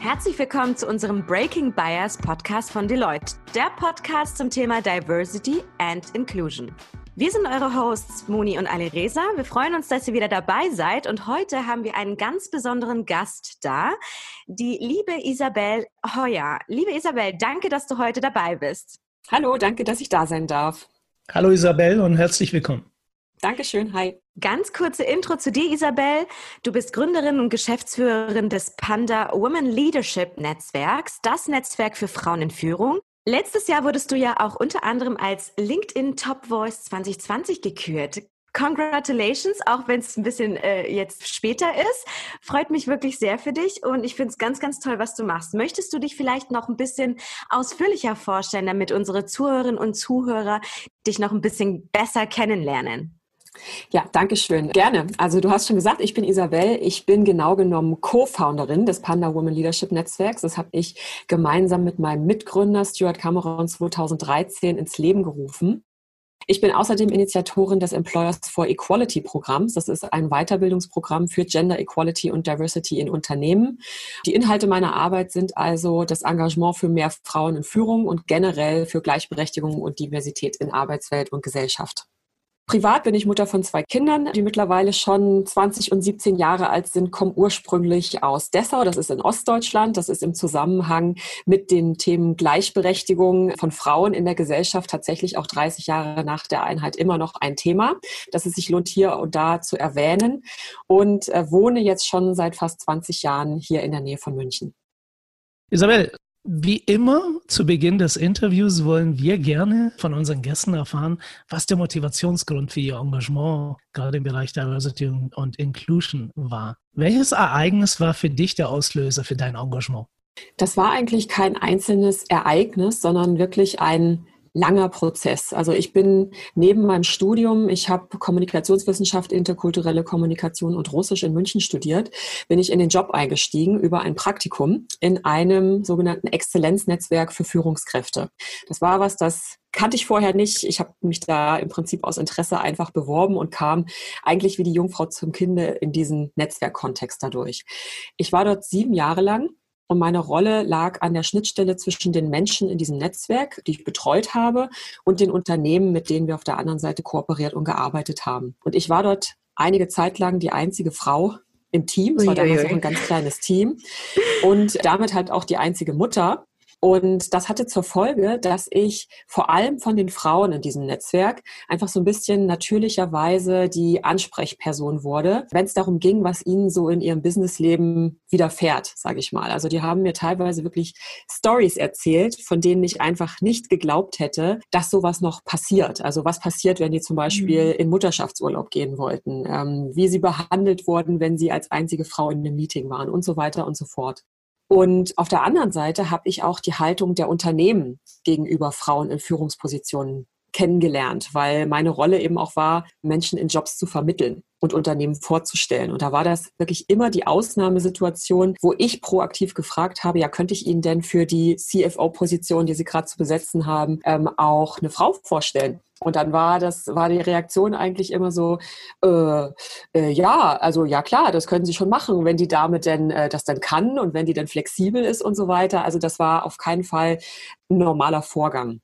Herzlich willkommen zu unserem Breaking Bias Podcast von Deloitte, der Podcast zum Thema Diversity and Inclusion. Wir sind eure Hosts Moni und Alireza. Wir freuen uns, dass ihr wieder dabei seid und heute haben wir einen ganz besonderen Gast da, die liebe Isabel Heuer. Liebe Isabel, danke, dass du heute dabei bist. Hallo, danke, dass ich da sein darf. Hallo Isabel und herzlich willkommen. Dankeschön, hi. Ganz kurze Intro zu dir, Isabel. Du bist Gründerin und Geschäftsführerin des Panda Women Leadership Netzwerks, das Netzwerk für Frauen in Führung. Letztes Jahr wurdest du ja auch unter anderem als LinkedIn Top Voice 2020 gekürt. Congratulations, auch wenn es ein bisschen äh, jetzt später ist. Freut mich wirklich sehr für dich und ich finde es ganz, ganz toll, was du machst. Möchtest du dich vielleicht noch ein bisschen ausführlicher vorstellen, damit unsere Zuhörerinnen und Zuhörer dich noch ein bisschen besser kennenlernen? Ja, danke schön. Gerne. Also du hast schon gesagt, ich bin Isabel. Ich bin genau genommen Co-Founderin des Panda Women Leadership Netzwerks. Das habe ich gemeinsam mit meinem Mitgründer Stuart Cameron 2013 ins Leben gerufen. Ich bin außerdem Initiatorin des Employers for Equality Programms. Das ist ein Weiterbildungsprogramm für Gender Equality und Diversity in Unternehmen. Die Inhalte meiner Arbeit sind also das Engagement für mehr Frauen in Führung und generell für Gleichberechtigung und Diversität in Arbeitswelt und Gesellschaft. Privat bin ich Mutter von zwei Kindern, die mittlerweile schon 20 und 17 Jahre alt sind, kommen ursprünglich aus Dessau, das ist in Ostdeutschland. Das ist im Zusammenhang mit den Themen Gleichberechtigung von Frauen in der Gesellschaft tatsächlich auch 30 Jahre nach der Einheit immer noch ein Thema, dass es sich lohnt, hier und da zu erwähnen. Und äh, wohne jetzt schon seit fast 20 Jahren hier in der Nähe von München. Isabel, wie immer zu Beginn des Interviews wollen wir gerne von unseren Gästen erfahren, was der Motivationsgrund für ihr Engagement gerade im Bereich Diversity und Inclusion war. Welches Ereignis war für dich der Auslöser für dein Engagement? Das war eigentlich kein einzelnes Ereignis, sondern wirklich ein langer Prozess. Also ich bin neben meinem Studium, ich habe Kommunikationswissenschaft, interkulturelle Kommunikation und Russisch in München studiert, bin ich in den Job eingestiegen über ein Praktikum in einem sogenannten Exzellenznetzwerk für Führungskräfte. Das war was, das kannte ich vorher nicht. Ich habe mich da im Prinzip aus Interesse einfach beworben und kam eigentlich wie die Jungfrau zum Kinde in diesen Netzwerkkontext dadurch. Ich war dort sieben Jahre lang und meine Rolle lag an der Schnittstelle zwischen den Menschen in diesem Netzwerk, die ich betreut habe, und den Unternehmen, mit denen wir auf der anderen Seite kooperiert und gearbeitet haben. Und ich war dort einige Zeit lang die einzige Frau im Team. Es war damals auch ein ganz kleines Team. Und damit halt auch die einzige Mutter. Und das hatte zur Folge, dass ich vor allem von den Frauen in diesem Netzwerk einfach so ein bisschen natürlicherweise die Ansprechperson wurde, wenn es darum ging, was ihnen so in ihrem Businessleben widerfährt, sage ich mal. Also die haben mir teilweise wirklich Stories erzählt, von denen ich einfach nicht geglaubt hätte, dass sowas noch passiert. Also was passiert, wenn die zum Beispiel mhm. in Mutterschaftsurlaub gehen wollten, ähm, wie sie behandelt wurden, wenn sie als einzige Frau in einem Meeting waren und so weiter und so fort. Und auf der anderen Seite habe ich auch die Haltung der Unternehmen gegenüber Frauen in Führungspositionen kennengelernt, weil meine Rolle eben auch war, Menschen in Jobs zu vermitteln und Unternehmen vorzustellen. Und da war das wirklich immer die Ausnahmesituation, wo ich proaktiv gefragt habe, ja, könnte ich Ihnen denn für die CFO-Position, die Sie gerade zu besetzen haben, ähm, auch eine Frau vorstellen? Und dann war das, war die Reaktion eigentlich immer so, äh, äh, ja, also ja klar, das können Sie schon machen, wenn die Dame denn äh, das dann kann und wenn die dann flexibel ist und so weiter. Also das war auf keinen Fall ein normaler Vorgang.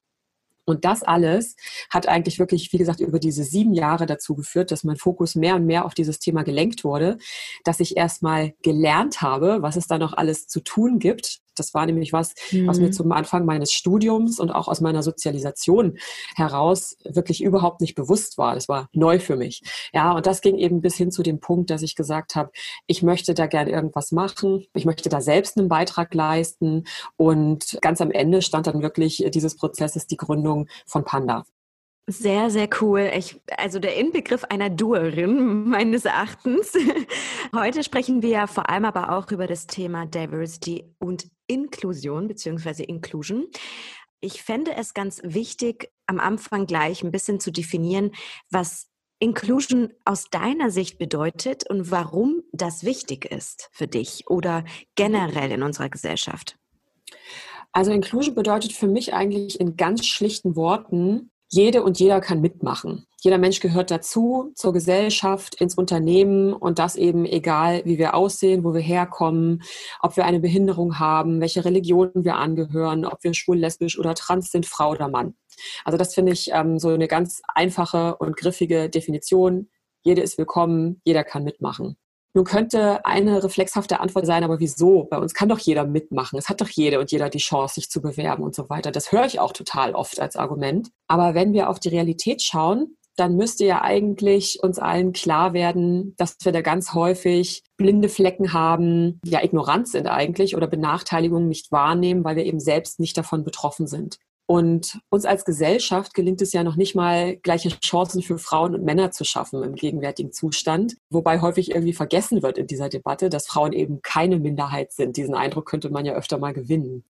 Und das alles hat eigentlich wirklich, wie gesagt, über diese sieben Jahre dazu geführt, dass mein Fokus mehr und mehr auf dieses Thema gelenkt wurde, dass ich erstmal gelernt habe, was es da noch alles zu tun gibt, das war nämlich was, mhm. was mir mhm. zum Anfang meines Studiums und auch aus meiner Sozialisation heraus wirklich überhaupt nicht bewusst war. Das war neu für mich. Ja, und das ging eben bis hin zu dem Punkt, dass ich gesagt habe, ich möchte da gerne irgendwas machen. Ich möchte da selbst einen Beitrag leisten. Und ganz am Ende stand dann wirklich dieses Prozesses die Gründung von Panda. Sehr, sehr cool. Ich, also der Inbegriff einer Duerin meines Erachtens. Heute sprechen wir ja vor allem aber auch über das Thema Diversity und Inklusion beziehungsweise Inclusion. Ich fände es ganz wichtig, am Anfang gleich ein bisschen zu definieren, was Inclusion aus deiner Sicht bedeutet und warum das wichtig ist für dich oder generell in unserer Gesellschaft. Also Inclusion bedeutet für mich eigentlich in ganz schlichten Worten, jede und jeder kann mitmachen. Jeder Mensch gehört dazu, zur Gesellschaft, ins Unternehmen und das eben egal, wie wir aussehen, wo wir herkommen, ob wir eine Behinderung haben, welche Religion wir angehören, ob wir schwul, lesbisch oder trans sind, Frau oder Mann. Also das finde ich ähm, so eine ganz einfache und griffige Definition. Jede ist willkommen, jeder kann mitmachen. Nun könnte eine reflexhafte Antwort sein, aber wieso? Bei uns kann doch jeder mitmachen. Es hat doch jede und jeder die Chance, sich zu bewerben und so weiter. Das höre ich auch total oft als Argument. Aber wenn wir auf die Realität schauen, dann müsste ja eigentlich uns allen klar werden, dass wir da ganz häufig blinde Flecken haben, ja ignorant sind eigentlich oder Benachteiligungen nicht wahrnehmen, weil wir eben selbst nicht davon betroffen sind. Und uns als Gesellschaft gelingt es ja noch nicht mal, gleiche Chancen für Frauen und Männer zu schaffen im gegenwärtigen Zustand. Wobei häufig irgendwie vergessen wird in dieser Debatte, dass Frauen eben keine Minderheit sind. Diesen Eindruck könnte man ja öfter mal gewinnen.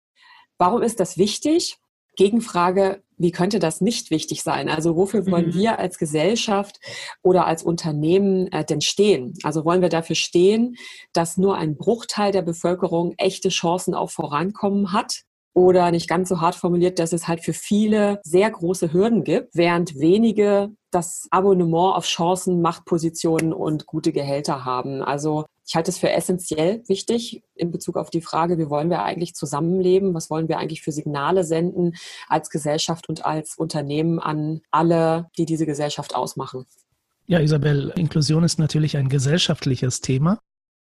Warum ist das wichtig? Gegenfrage, wie könnte das nicht wichtig sein? Also wofür wollen mhm. wir als Gesellschaft oder als Unternehmen äh, denn stehen? Also wollen wir dafür stehen, dass nur ein Bruchteil der Bevölkerung echte Chancen auf Vorankommen hat? Oder nicht ganz so hart formuliert, dass es halt für viele sehr große Hürden gibt, während wenige das Abonnement auf Chancen, Machtpositionen und gute Gehälter haben. Also ich halte es für essentiell wichtig in Bezug auf die Frage, wie wollen wir eigentlich zusammenleben? Was wollen wir eigentlich für Signale senden als Gesellschaft und als Unternehmen an alle, die diese Gesellschaft ausmachen? Ja, Isabel, Inklusion ist natürlich ein gesellschaftliches Thema.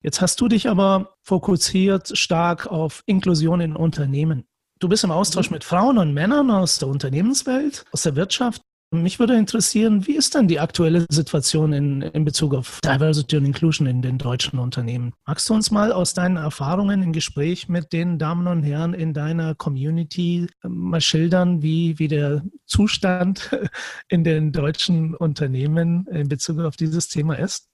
Jetzt hast du dich aber fokussiert stark auf Inklusion in Unternehmen. Du bist im Austausch mhm. mit Frauen und Männern aus der Unternehmenswelt, aus der Wirtschaft. Mich würde interessieren, wie ist denn die aktuelle Situation in, in Bezug auf Diversity und Inclusion in den deutschen Unternehmen? Magst du uns mal aus deinen Erfahrungen im Gespräch mit den Damen und Herren in deiner Community ähm, mal schildern, wie, wie der Zustand in den deutschen Unternehmen in Bezug auf dieses Thema ist?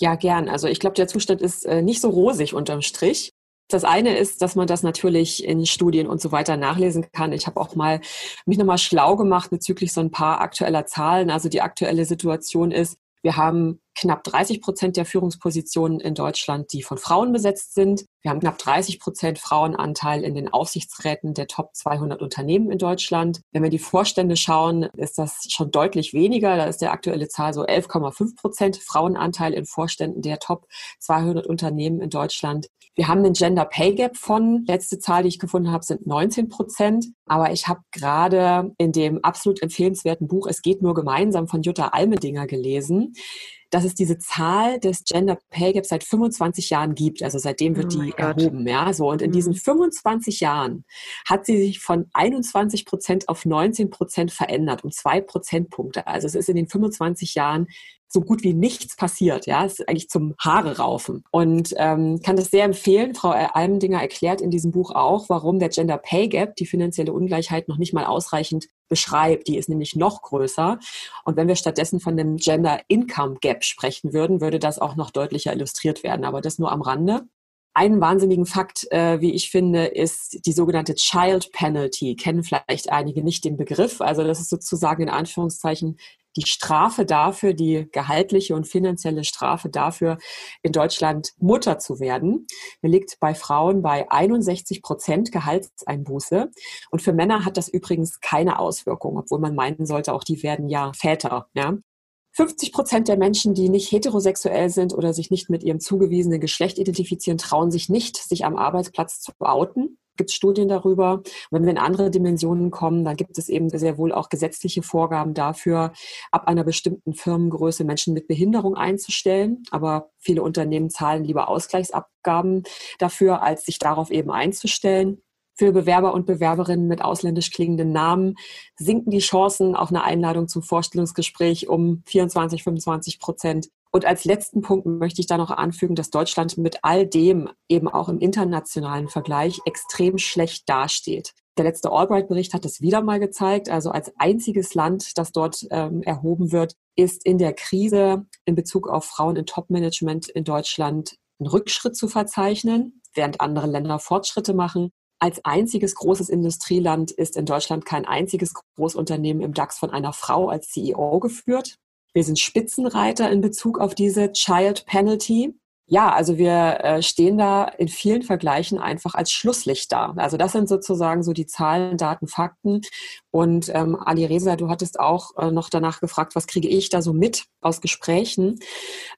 Ja, gern. Also ich glaube, der Zustand ist äh, nicht so rosig unterm Strich. Das eine ist, dass man das natürlich in Studien und so weiter nachlesen kann. Ich habe auch mal mich nochmal schlau gemacht bezüglich so ein paar aktueller Zahlen. Also die aktuelle Situation ist, wir haben knapp 30 Prozent der Führungspositionen in Deutschland, die von Frauen besetzt sind. Wir haben knapp 30 Prozent Frauenanteil in den Aufsichtsräten der Top 200 Unternehmen in Deutschland. Wenn wir die Vorstände schauen, ist das schon deutlich weniger. Da ist der aktuelle Zahl so 11,5 Prozent Frauenanteil in Vorständen der Top 200 Unternehmen in Deutschland. Wir haben einen Gender Pay Gap von, letzte Zahl, die ich gefunden habe, sind 19 Prozent. Aber ich habe gerade in dem absolut empfehlenswerten Buch Es geht nur gemeinsam von Jutta Almedinger gelesen, dass es diese Zahl des Gender Pay Gaps seit 25 Jahren gibt. Also seitdem wird oh die erhoben. Ja, so. Und in diesen 25 mhm. Jahren hat sie sich von 21 Prozent auf 19 Prozent verändert, um zwei Prozentpunkte. Also es ist in den 25 Jahren so gut wie nichts passiert. Ja, es ist eigentlich zum Haare raufen. Und ähm, kann das sehr empfehlen. Frau Almendinger erklärt in diesem Buch auch, warum der Gender Pay Gap, die finanzielle Ungleichheit, noch nicht mal ausreichend beschreibt. Die ist nämlich noch größer. Und wenn wir stattdessen von dem Gender Income Gap sprechen würden, würde das auch noch deutlicher illustriert werden. Aber das nur am Rande. Einen wahnsinnigen Fakt, äh, wie ich finde, ist die sogenannte Child Penalty. Kennen vielleicht einige nicht den Begriff. Also das ist sozusagen in Anführungszeichen die Strafe dafür, die gehaltliche und finanzielle Strafe dafür, in Deutschland Mutter zu werden, liegt bei Frauen bei 61 Prozent Gehaltseinbuße. Und für Männer hat das übrigens keine Auswirkung, obwohl man meinen sollte, auch die werden ja Väter. Ja? 50 Prozent der Menschen, die nicht heterosexuell sind oder sich nicht mit ihrem zugewiesenen Geschlecht identifizieren, trauen sich nicht, sich am Arbeitsplatz zu outen gibt Studien darüber. Und wenn wir in andere Dimensionen kommen, dann gibt es eben sehr wohl auch gesetzliche Vorgaben dafür, ab einer bestimmten Firmengröße Menschen mit Behinderung einzustellen. Aber viele Unternehmen zahlen lieber Ausgleichsabgaben dafür, als sich darauf eben einzustellen. Für Bewerber und Bewerberinnen mit ausländisch klingenden Namen sinken die Chancen auf eine Einladung zum Vorstellungsgespräch um 24, 25 Prozent. Und als letzten Punkt möchte ich da noch anfügen, dass Deutschland mit all dem eben auch im internationalen Vergleich extrem schlecht dasteht. Der letzte Albright-Bericht hat das wieder mal gezeigt. Also als einziges Land, das dort ähm, erhoben wird, ist in der Krise in Bezug auf Frauen in Top-Management in Deutschland ein Rückschritt zu verzeichnen, während andere Länder Fortschritte machen. Als einziges großes Industrieland ist in Deutschland kein einziges Großunternehmen im DAX von einer Frau als CEO geführt. Wir sind Spitzenreiter in Bezug auf diese Child Penalty. Ja, also wir äh, stehen da in vielen Vergleichen einfach als Schlusslicht da. Also das sind sozusagen so die Zahlen, Daten, Fakten. Und ähm, Ali Reza, du hattest auch äh, noch danach gefragt, was kriege ich da so mit aus Gesprächen?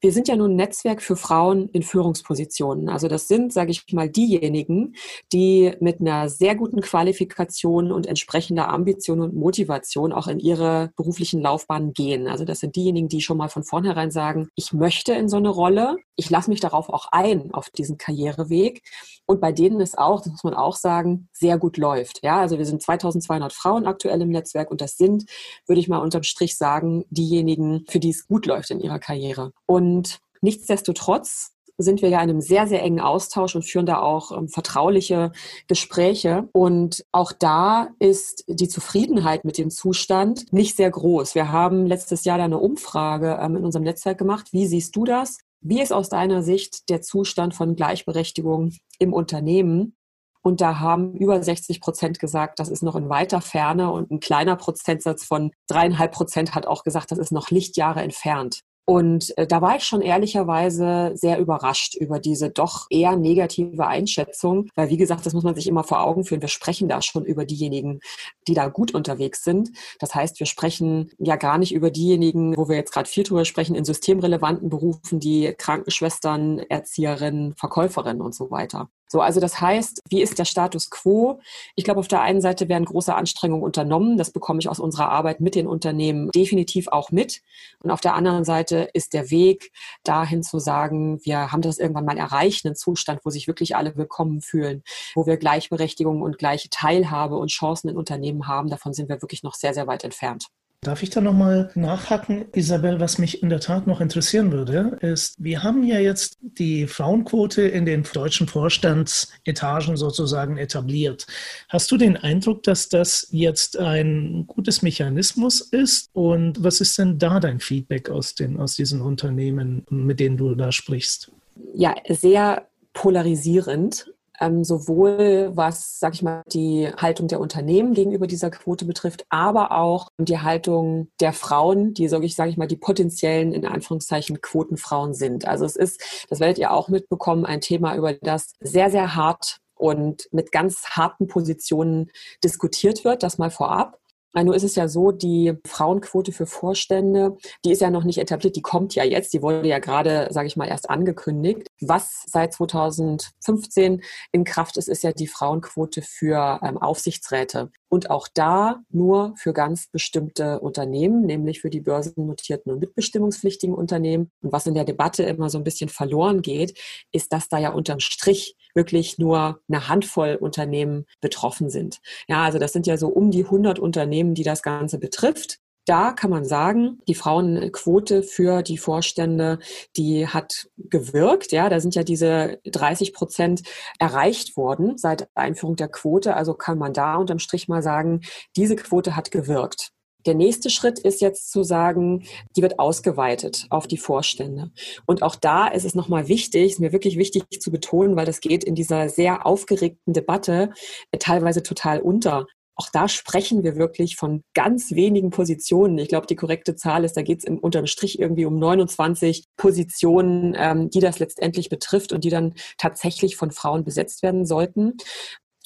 Wir sind ja nun ein Netzwerk für Frauen in Führungspositionen. Also das sind, sage ich mal, diejenigen, die mit einer sehr guten Qualifikation und entsprechender Ambition und Motivation auch in ihre beruflichen Laufbahnen gehen. Also das sind diejenigen, die schon mal von vornherein sagen, ich möchte in so eine Rolle, ich lasse mich darauf auch ein, auf diesen Karriereweg. Und bei denen es auch, das muss man auch sagen, sehr gut läuft. Ja, also wir sind 2200 Frauen aktuell im Netzwerk und das sind, würde ich mal unterm Strich sagen, diejenigen, für die es gut läuft in ihrer Karriere. Und nichtsdestotrotz sind wir ja in einem sehr, sehr engen Austausch und führen da auch ähm, vertrauliche Gespräche. Und auch da ist die Zufriedenheit mit dem Zustand nicht sehr groß. Wir haben letztes Jahr da eine Umfrage ähm, in unserem Netzwerk gemacht. Wie siehst du das? Wie ist aus deiner Sicht der Zustand von Gleichberechtigung im Unternehmen? Und da haben über 60 Prozent gesagt, das ist noch in weiter Ferne und ein kleiner Prozentsatz von dreieinhalb Prozent hat auch gesagt, das ist noch Lichtjahre entfernt. Und äh, da war ich schon ehrlicherweise sehr überrascht über diese doch eher negative Einschätzung, weil wie gesagt, das muss man sich immer vor Augen führen. Wir sprechen da schon über diejenigen, die da gut unterwegs sind. Das heißt, wir sprechen ja gar nicht über diejenigen, wo wir jetzt gerade viel drüber sprechen, in systemrelevanten Berufen, die Krankenschwestern, Erzieherinnen, Verkäuferinnen und so weiter. So, also das heißt, wie ist der Status quo? Ich glaube, auf der einen Seite werden große Anstrengungen unternommen. Das bekomme ich aus unserer Arbeit mit den Unternehmen definitiv auch mit. Und auf der anderen Seite ist der Weg dahin zu sagen, wir haben das irgendwann mal erreicht, einen Zustand, wo sich wirklich alle willkommen fühlen, wo wir Gleichberechtigung und gleiche Teilhabe und Chancen in Unternehmen haben. Davon sind wir wirklich noch sehr, sehr weit entfernt. Darf ich da nochmal nachhaken, Isabel? Was mich in der Tat noch interessieren würde, ist, wir haben ja jetzt die Frauenquote in den deutschen Vorstandsetagen sozusagen etabliert. Hast du den Eindruck, dass das jetzt ein gutes Mechanismus ist? Und was ist denn da dein Feedback aus, den, aus diesen Unternehmen, mit denen du da sprichst? Ja, sehr polarisierend ähm, sowohl was, sag ich mal, die Haltung der Unternehmen gegenüber dieser Quote betrifft, aber auch die Haltung der Frauen, die, sage ich, sag ich mal, die potenziellen, in Anführungszeichen, Quotenfrauen sind. Also es ist, das werdet ihr auch mitbekommen, ein Thema, über das sehr, sehr hart und mit ganz harten Positionen diskutiert wird, das mal vorab. Nur ist es ja so, die Frauenquote für Vorstände, die ist ja noch nicht etabliert, die kommt ja jetzt, die wurde ja gerade, sage ich mal, erst angekündigt. Was seit 2015 in Kraft ist, ist ja die Frauenquote für ähm, Aufsichtsräte. Und auch da nur für ganz bestimmte Unternehmen, nämlich für die börsennotierten und mitbestimmungspflichtigen Unternehmen. Und was in der Debatte immer so ein bisschen verloren geht, ist, dass da ja unterm Strich wirklich nur eine Handvoll Unternehmen betroffen sind. Ja, also das sind ja so um die 100 Unternehmen, die das Ganze betrifft da kann man sagen, die Frauenquote für die Vorstände, die hat gewirkt. Ja, da sind ja diese 30 Prozent erreicht worden seit Einführung der Quote. Also kann man da unterm Strich mal sagen, diese Quote hat gewirkt. Der nächste Schritt ist jetzt zu sagen, die wird ausgeweitet auf die Vorstände. Und auch da ist es nochmal wichtig, ist mir wirklich wichtig zu betonen, weil das geht in dieser sehr aufgeregten Debatte teilweise total unter. Auch da sprechen wir wirklich von ganz wenigen Positionen. Ich glaube, die korrekte Zahl ist, da geht es unterm Strich irgendwie um 29 Positionen, ähm, die das letztendlich betrifft und die dann tatsächlich von Frauen besetzt werden sollten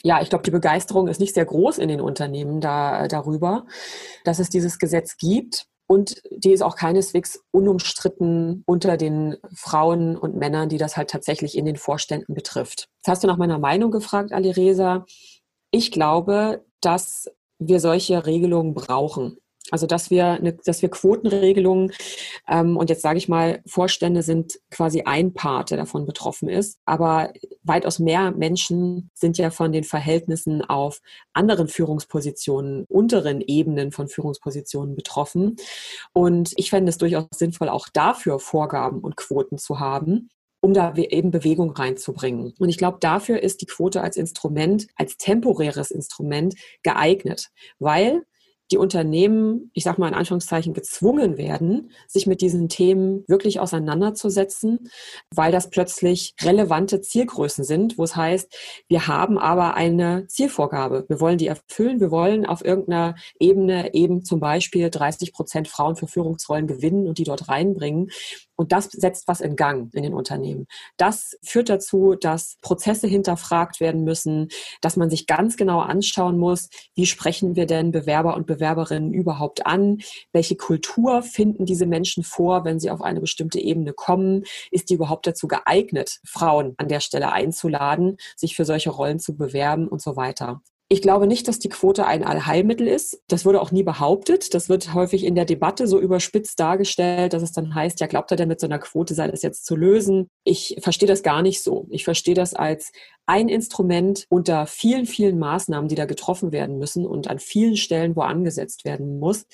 ja, ich glaube, die Begeisterung ist nicht sehr groß in den Unternehmen da, darüber, dass es dieses Gesetz gibt. Und die ist auch keineswegs unumstritten unter den Frauen und Männern, die das halt tatsächlich in den Vorständen betrifft. Jetzt hast du nach meiner Meinung gefragt, Ali Reza. Ich glaube, dass wir solche Regelungen brauchen. Also dass wir, eine, dass wir Quotenregelungen ähm, und jetzt sage ich mal, Vorstände sind quasi ein Part, der davon betroffen ist, aber weitaus mehr Menschen sind ja von den Verhältnissen auf anderen Führungspositionen, unteren Ebenen von Führungspositionen betroffen. Und ich fände es durchaus sinnvoll, auch dafür Vorgaben und Quoten zu haben, um da eben Bewegung reinzubringen. Und ich glaube, dafür ist die Quote als Instrument, als temporäres Instrument geeignet, weil die Unternehmen, ich sage mal in Anführungszeichen, gezwungen werden, sich mit diesen Themen wirklich auseinanderzusetzen, weil das plötzlich relevante Zielgrößen sind, wo es heißt, wir haben aber eine Zielvorgabe. Wir wollen die erfüllen. Wir wollen auf irgendeiner Ebene eben zum Beispiel 30 Prozent Frauen für Führungsrollen gewinnen und die dort reinbringen. Und das setzt was in Gang in den Unternehmen. Das führt dazu, dass Prozesse hinterfragt werden müssen, dass man sich ganz genau anschauen muss, wie sprechen wir denn Bewerber und Bewerberinnen überhaupt an? Welche Kultur finden diese Menschen vor, wenn sie auf eine bestimmte Ebene kommen? Ist die überhaupt dazu geeignet, Frauen an der Stelle einzuladen, sich für solche Rollen zu bewerben und so weiter? Ich glaube nicht, dass die Quote ein Allheilmittel ist. Das wurde auch nie behauptet. Das wird häufig in der Debatte so überspitzt dargestellt, dass es dann heißt, ja, glaubt er denn mit so einer Quote sei das jetzt zu lösen? Ich verstehe das gar nicht so. Ich verstehe das als ein Instrument unter vielen, vielen Maßnahmen, die da getroffen werden müssen und an vielen Stellen, wo angesetzt werden muss.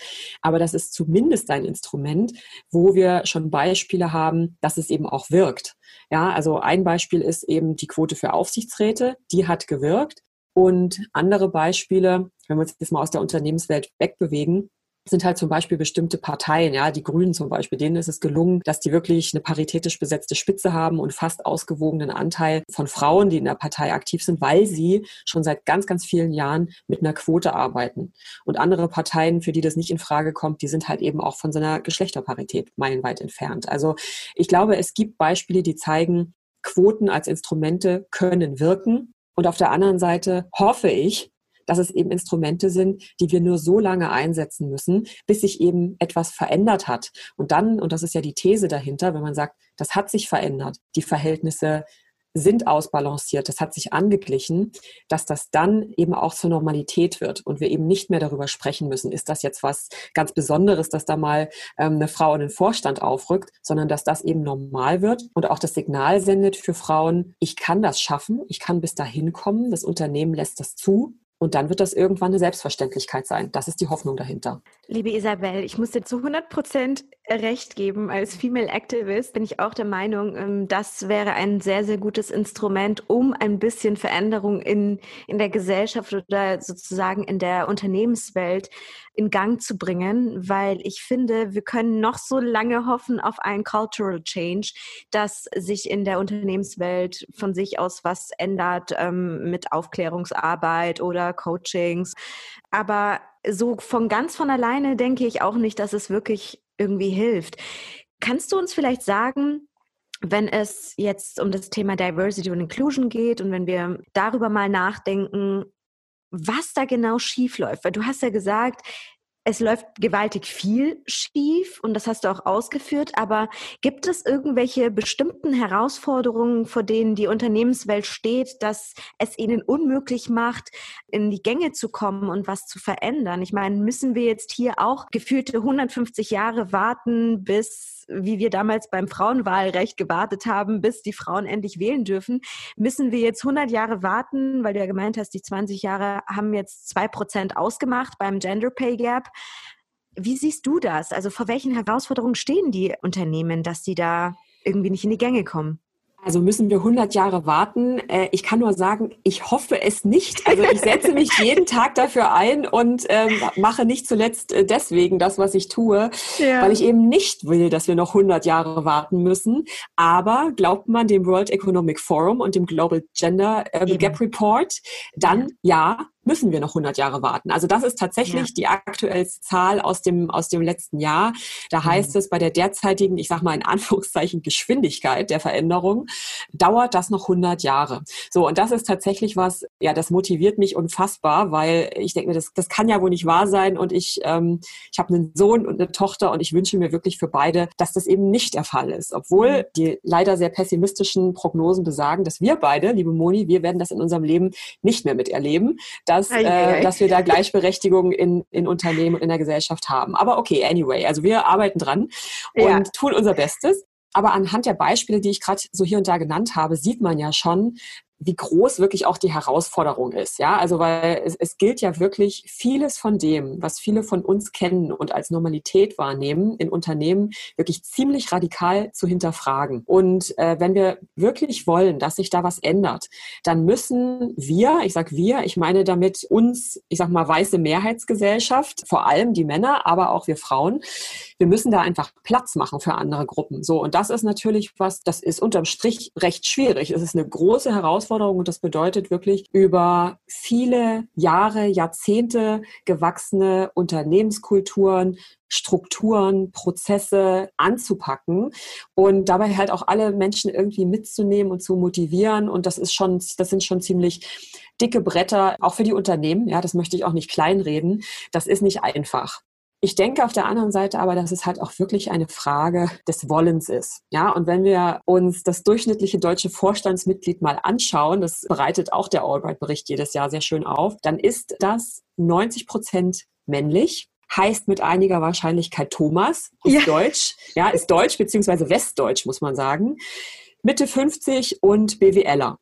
Aber das ist zumindest ein Instrument, wo wir schon Beispiele haben, dass es eben auch wirkt. Ja, also ein Beispiel ist eben die Quote für Aufsichtsräte. Die hat gewirkt. Und andere Beispiele, wenn wir uns jetzt mal aus der Unternehmenswelt wegbewegen, sind halt zum Beispiel bestimmte Parteien, ja, die Grünen zum Beispiel, denen ist es gelungen, dass die wirklich eine paritätisch besetzte Spitze haben und fast ausgewogenen Anteil von Frauen, die in der Partei aktiv sind, weil sie schon seit ganz, ganz vielen Jahren mit einer Quote arbeiten. Und andere Parteien, für die das nicht in Frage kommt, die sind halt eben auch von so einer Geschlechterparität meilenweit entfernt. Also ich glaube, es gibt Beispiele, die zeigen, Quoten als Instrumente können wirken. Und auf der anderen Seite hoffe ich, dass es eben Instrumente sind, die wir nur so lange einsetzen müssen, bis sich eben etwas verändert hat. Und dann, und das ist ja die These dahinter, wenn man sagt, das hat sich verändert, die Verhältnisse sind ausbalanciert, das hat sich angeglichen, dass das dann eben auch zur Normalität wird und wir eben nicht mehr darüber sprechen müssen, ist das jetzt was ganz Besonderes, dass da mal ähm, eine Frau in den Vorstand aufrückt, sondern dass das eben normal wird und auch das Signal sendet für Frauen, ich kann das schaffen, ich kann bis dahin kommen, das Unternehmen lässt das zu und dann wird das irgendwann eine Selbstverständlichkeit sein. Das ist die Hoffnung dahinter. Liebe Isabel, ich muss dir zu 100 Prozent recht geben. Als Female Activist bin ich auch der Meinung, ähm, das wäre ein sehr, sehr gutes Instrument, um ein bisschen Veränderung in, in der Gesellschaft oder sozusagen in der Unternehmenswelt in Gang zu bringen, weil ich finde, wir können noch so lange hoffen auf einen Cultural Change, dass sich in der Unternehmenswelt von sich aus was ändert ähm, mit Aufklärungsarbeit oder Coachings. Aber so von ganz von alleine denke ich auch nicht, dass es wirklich irgendwie hilft. Kannst du uns vielleicht sagen, wenn es jetzt um das Thema Diversity und Inclusion geht und wenn wir darüber mal nachdenken, was da genau schief läuft. Weil du hast ja gesagt, es läuft gewaltig viel schief und das hast du auch ausgeführt, aber gibt es irgendwelche bestimmten Herausforderungen, vor denen die Unternehmenswelt steht, dass es ihnen unmöglich macht, in die Gänge zu kommen und was zu verändern? Ich meine, müssen wir jetzt hier auch gefühlte 150 Jahre warten, bis wie wir damals beim Frauenwahlrecht gewartet haben, bis die Frauen endlich wählen dürfen, müssen wir jetzt 100 Jahre warten, weil du ja gemeint hast, die 20 Jahre haben jetzt zwei Prozent ausgemacht beim Gender Pay Gap. Wie siehst du das? Also vor welchen Herausforderungen stehen die Unternehmen, dass sie da irgendwie nicht in die Gänge kommen? Also müssen wir 100 Jahre warten. Äh, ich kann nur sagen, ich hoffe es nicht. Also ich setze mich jeden Tag dafür ein und ähm, mache nicht zuletzt äh, deswegen das, was ich tue, ja. weil ich eben nicht will, dass wir noch 100 Jahre warten müssen. Aber glaubt man dem World Economic Forum und dem Global Gender äh, Gap Report, dann ja, müssen wir noch 100 Jahre warten. Also das ist tatsächlich ja. die aktuellste Zahl aus dem, aus dem letzten Jahr. Da heißt mhm. es, bei der derzeitigen, ich sage mal in Anführungszeichen, Geschwindigkeit der Veränderung, dauert das noch 100 Jahre. So, und das ist tatsächlich was, ja, das motiviert mich unfassbar, weil ich denke mir, das, das kann ja wohl nicht wahr sein. Und ich, ähm, ich habe einen Sohn und eine Tochter und ich wünsche mir wirklich für beide, dass das eben nicht der Fall ist. Obwohl mhm. die leider sehr pessimistischen Prognosen besagen, dass wir beide, liebe Moni, wir werden das in unserem Leben nicht mehr miterleben. Da dass, äh, dass wir da Gleichberechtigung in, in Unternehmen und in der Gesellschaft haben. Aber okay, anyway, also wir arbeiten dran und ja. tun unser Bestes. Aber anhand der Beispiele, die ich gerade so hier und da genannt habe, sieht man ja schon, wie groß wirklich auch die Herausforderung ist. Ja, also weil es, es gilt ja wirklich vieles von dem, was viele von uns kennen und als Normalität wahrnehmen, in Unternehmen wirklich ziemlich radikal zu hinterfragen. Und äh, wenn wir wirklich wollen, dass sich da was ändert, dann müssen wir, ich sage wir, ich meine damit uns, ich sag mal weiße Mehrheitsgesellschaft, vor allem die Männer, aber auch wir Frauen, wir müssen da einfach Platz machen für andere Gruppen. So und das ist natürlich was, das ist unterm Strich recht schwierig. Es ist eine große Herausforderung Herausforderung und das bedeutet wirklich über viele Jahre, Jahrzehnte gewachsene Unternehmenskulturen, Strukturen, Prozesse anzupacken und dabei halt auch alle Menschen irgendwie mitzunehmen und zu motivieren. Und das ist schon, das sind schon ziemlich dicke Bretter, auch für die Unternehmen. Ja, das möchte ich auch nicht kleinreden. Das ist nicht einfach. Ich denke auf der anderen Seite aber, dass es halt auch wirklich eine Frage des Wollens ist. Ja, und wenn wir uns das durchschnittliche deutsche Vorstandsmitglied mal anschauen, das bereitet auch der Albright-Bericht jedes Jahr sehr schön auf, dann ist das 90 Prozent männlich heißt mit einiger Wahrscheinlichkeit Thomas, ist ja. Deutsch, ja, ist Deutsch beziehungsweise Westdeutsch, muss man sagen. Mitte 50 und BWLer.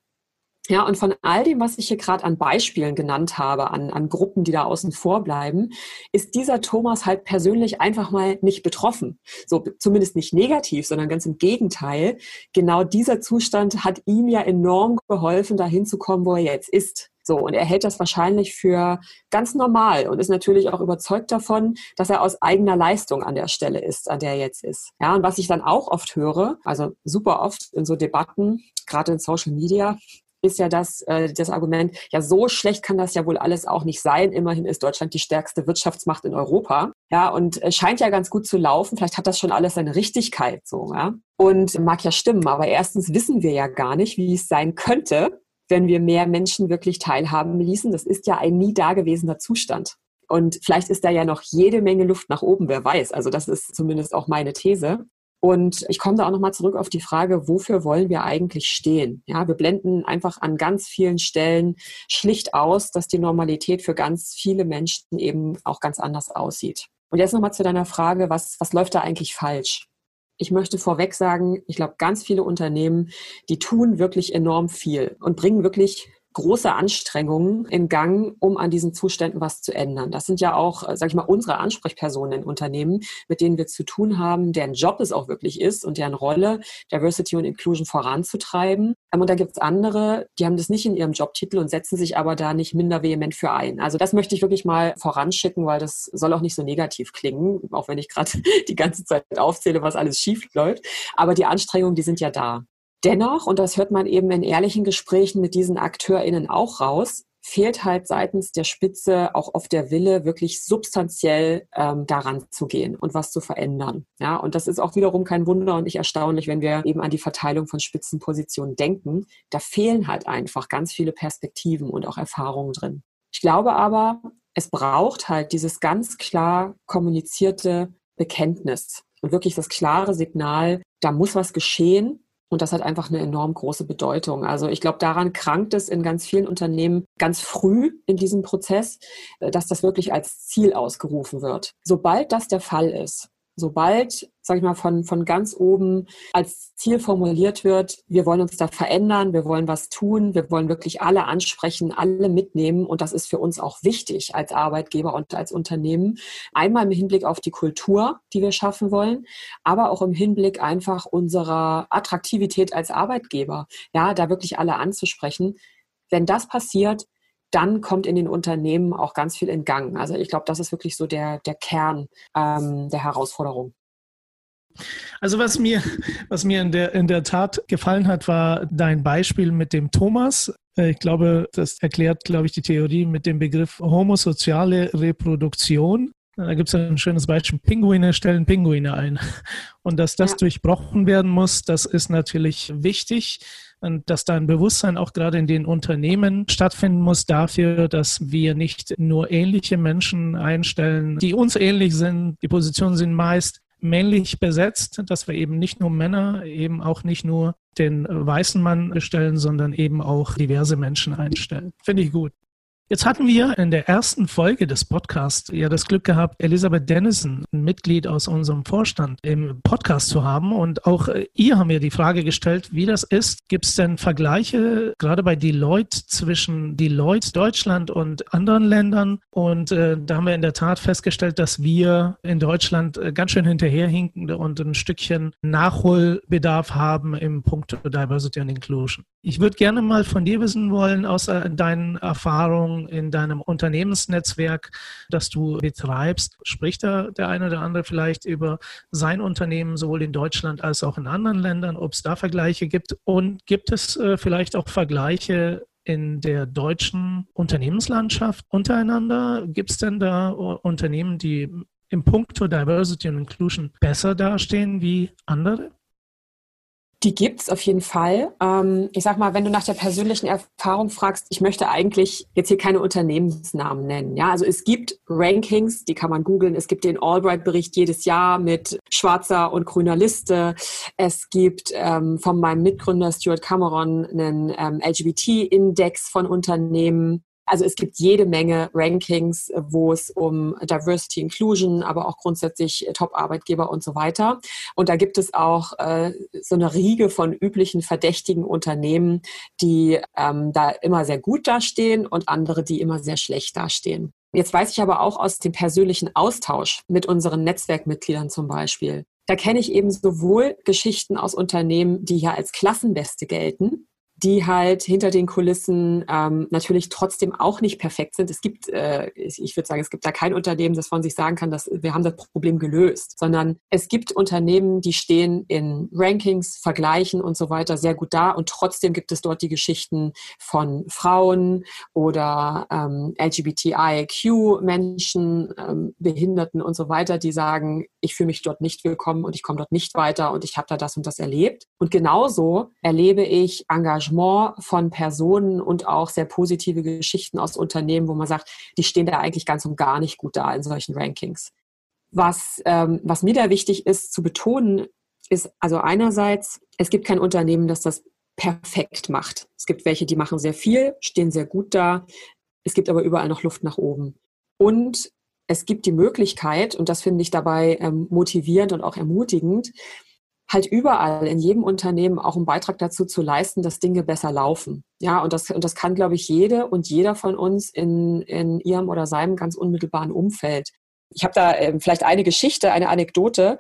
Ja, und von all dem, was ich hier gerade an Beispielen genannt habe, an, an Gruppen, die da außen vor bleiben, ist dieser Thomas halt persönlich einfach mal nicht betroffen. So, zumindest nicht negativ, sondern ganz im Gegenteil. Genau dieser Zustand hat ihm ja enorm geholfen, dahin zu kommen, wo er jetzt ist. So, und er hält das wahrscheinlich für ganz normal und ist natürlich auch überzeugt davon, dass er aus eigener Leistung an der Stelle ist, an der er jetzt ist. Ja, und was ich dann auch oft höre, also super oft in so Debatten, gerade in Social Media, ist ja das, äh, das Argument, ja, so schlecht kann das ja wohl alles auch nicht sein. Immerhin ist Deutschland die stärkste Wirtschaftsmacht in Europa. Ja, und äh, scheint ja ganz gut zu laufen. Vielleicht hat das schon alles seine Richtigkeit so, ja. Und mag ja stimmen, aber erstens wissen wir ja gar nicht, wie es sein könnte, wenn wir mehr Menschen wirklich teilhaben ließen. Das ist ja ein nie dagewesener Zustand. Und vielleicht ist da ja noch jede Menge Luft nach oben, wer weiß. Also das ist zumindest auch meine These. Und ich komme da auch nochmal zurück auf die Frage, wofür wollen wir eigentlich stehen? Ja, wir blenden einfach an ganz vielen Stellen schlicht aus, dass die Normalität für ganz viele Menschen eben auch ganz anders aussieht. Und jetzt nochmal zu deiner Frage, was, was läuft da eigentlich falsch? Ich möchte vorweg sagen, ich glaube, ganz viele Unternehmen, die tun wirklich enorm viel und bringen wirklich große Anstrengungen in Gang, um an diesen Zuständen was zu ändern. Das sind ja auch, äh, sage ich mal, unsere Ansprechpersonen in Unternehmen, mit denen wir zu tun haben, deren Job es auch wirklich ist und deren Rolle, Diversity und Inclusion voranzutreiben. Ähm, und da gibt es andere, die haben das nicht in ihrem Jobtitel und setzen sich aber da nicht minder vehement für ein. Also das möchte ich wirklich mal voranschicken, weil das soll auch nicht so negativ klingen, auch wenn ich gerade die ganze Zeit aufzähle, was alles schief läuft. Aber die Anstrengungen, die sind ja da. Dennoch, und das hört man eben in ehrlichen Gesprächen mit diesen AkteurInnen auch raus, fehlt halt seitens der Spitze auch oft der Wille, wirklich substanziell ähm, daran zu gehen und was zu verändern. Ja, und das ist auch wiederum kein Wunder und nicht erstaunlich, wenn wir eben an die Verteilung von Spitzenpositionen denken. Da fehlen halt einfach ganz viele Perspektiven und auch Erfahrungen drin. Ich glaube aber, es braucht halt dieses ganz klar kommunizierte Bekenntnis und wirklich das klare Signal, da muss was geschehen und das hat einfach eine enorm große Bedeutung. Also ich glaube, daran krankt es in ganz vielen Unternehmen ganz früh in diesem Prozess, äh, dass das wirklich als Ziel ausgerufen wird. Sobald das der Fall ist, sobald, sage ich mal, von, von ganz oben als Ziel formuliert wird, wir wollen uns da verändern, wir wollen was tun, wir wollen wirklich alle ansprechen, alle mitnehmen und das ist für uns auch wichtig als Arbeitgeber und als Unternehmen. Einmal im Hinblick auf die Kultur, die wir schaffen wollen, aber auch im Hinblick einfach unserer Attraktivität als Arbeitgeber, ja, da wirklich alle anzusprechen. Wenn das passiert, dann kommt in den Unternehmen auch ganz viel in Gang. Also ich glaube, das ist wirklich so der, der Kern ähm, der Herausforderung. Also was mir, was mir in der, in der Tat gefallen hat, war dein Beispiel mit dem Thomas. Äh, ich glaube, das erklärt, glaube ich, die Theorie mit dem Begriff homosoziale Reproduktion. Da gibt es ein schönes Beispiel. Pinguine stellen Pinguine ein. Und dass das ja. durchbrochen werden muss, das ist natürlich wichtig und dass da ein Bewusstsein auch gerade in den Unternehmen stattfinden muss dafür, dass wir nicht nur ähnliche Menschen einstellen, die uns ähnlich sind. Die Positionen sind meist männlich besetzt, dass wir eben nicht nur Männer, eben auch nicht nur den weißen Mann stellen, sondern eben auch diverse Menschen einstellen. Finde ich gut. Jetzt hatten wir in der ersten Folge des Podcasts ja das Glück gehabt, Elisabeth Dennison, ein Mitglied aus unserem Vorstand, im Podcast zu haben. Und auch äh, ihr haben mir die Frage gestellt, wie das ist. Gibt es denn Vergleiche, gerade bei Deloitte, zwischen Deloitte Deutschland und anderen Ländern? Und äh, da haben wir in der Tat festgestellt, dass wir in Deutschland äh, ganz schön hinterherhinken und ein Stückchen Nachholbedarf haben im Punkt Diversity and Inclusion. Ich würde gerne mal von dir wissen wollen, aus äh, deinen Erfahrungen, In deinem Unternehmensnetzwerk, das du betreibst? Spricht da der eine oder andere vielleicht über sein Unternehmen sowohl in Deutschland als auch in anderen Ländern, ob es da Vergleiche gibt? Und gibt es äh, vielleicht auch Vergleiche in der deutschen Unternehmenslandschaft untereinander? Gibt es denn da Unternehmen, die im Punkto Diversity und Inclusion besser dastehen wie andere? Die gibt's auf jeden Fall. Ähm, ich sag mal, wenn du nach der persönlichen Erfahrung fragst, ich möchte eigentlich jetzt hier keine Unternehmensnamen nennen. Ja, also es gibt Rankings, die kann man googeln. Es gibt den Albright-Bericht jedes Jahr mit schwarzer und grüner Liste. Es gibt ähm, von meinem Mitgründer Stuart Cameron einen ähm, LGBT-Index von Unternehmen. Also es gibt jede Menge Rankings, wo es um Diversity, Inclusion, aber auch grundsätzlich Top-Arbeitgeber und so weiter. Und da gibt es auch äh, so eine Riege von üblichen verdächtigen Unternehmen, die ähm, da immer sehr gut dastehen und andere, die immer sehr schlecht dastehen. Jetzt weiß ich aber auch aus dem persönlichen Austausch mit unseren Netzwerkmitgliedern zum Beispiel. Da kenne ich eben sowohl Geschichten aus Unternehmen, die ja als Klassenbeste gelten, die halt hinter den Kulissen ähm, natürlich trotzdem auch nicht perfekt sind. Es gibt, äh, ich würde sagen, es gibt da kein Unternehmen, das von sich sagen kann, dass wir haben das Problem gelöst, sondern es gibt Unternehmen, die stehen in Rankings, Vergleichen und so weiter sehr gut da und trotzdem gibt es dort die Geschichten von Frauen oder ähm, LGBTIQ-Menschen, ähm, Behinderten und so weiter, die sagen, ich fühle mich dort nicht willkommen und ich komme dort nicht weiter und ich habe da das und das erlebt. Und genauso erlebe ich Engagement Engagement von Personen und auch sehr positive Geschichten aus Unternehmen, wo man sagt, die stehen da eigentlich ganz und gar nicht gut da in solchen Rankings. Was, ähm, was mir da wichtig ist zu betonen, ist also einerseits, es gibt kein Unternehmen, das das perfekt macht. Es gibt welche, die machen sehr viel, stehen sehr gut da. Es gibt aber überall noch Luft nach oben. Und es gibt die Möglichkeit, und das finde ich dabei ähm, motivierend und auch ermutigend, halt überall in jedem Unternehmen auch einen Beitrag dazu zu leisten, dass Dinge besser laufen. Ja, und das, und das kann, glaube ich, jede und jeder von uns in, in ihrem oder seinem ganz unmittelbaren Umfeld. Ich habe da äh, vielleicht eine Geschichte, eine Anekdote.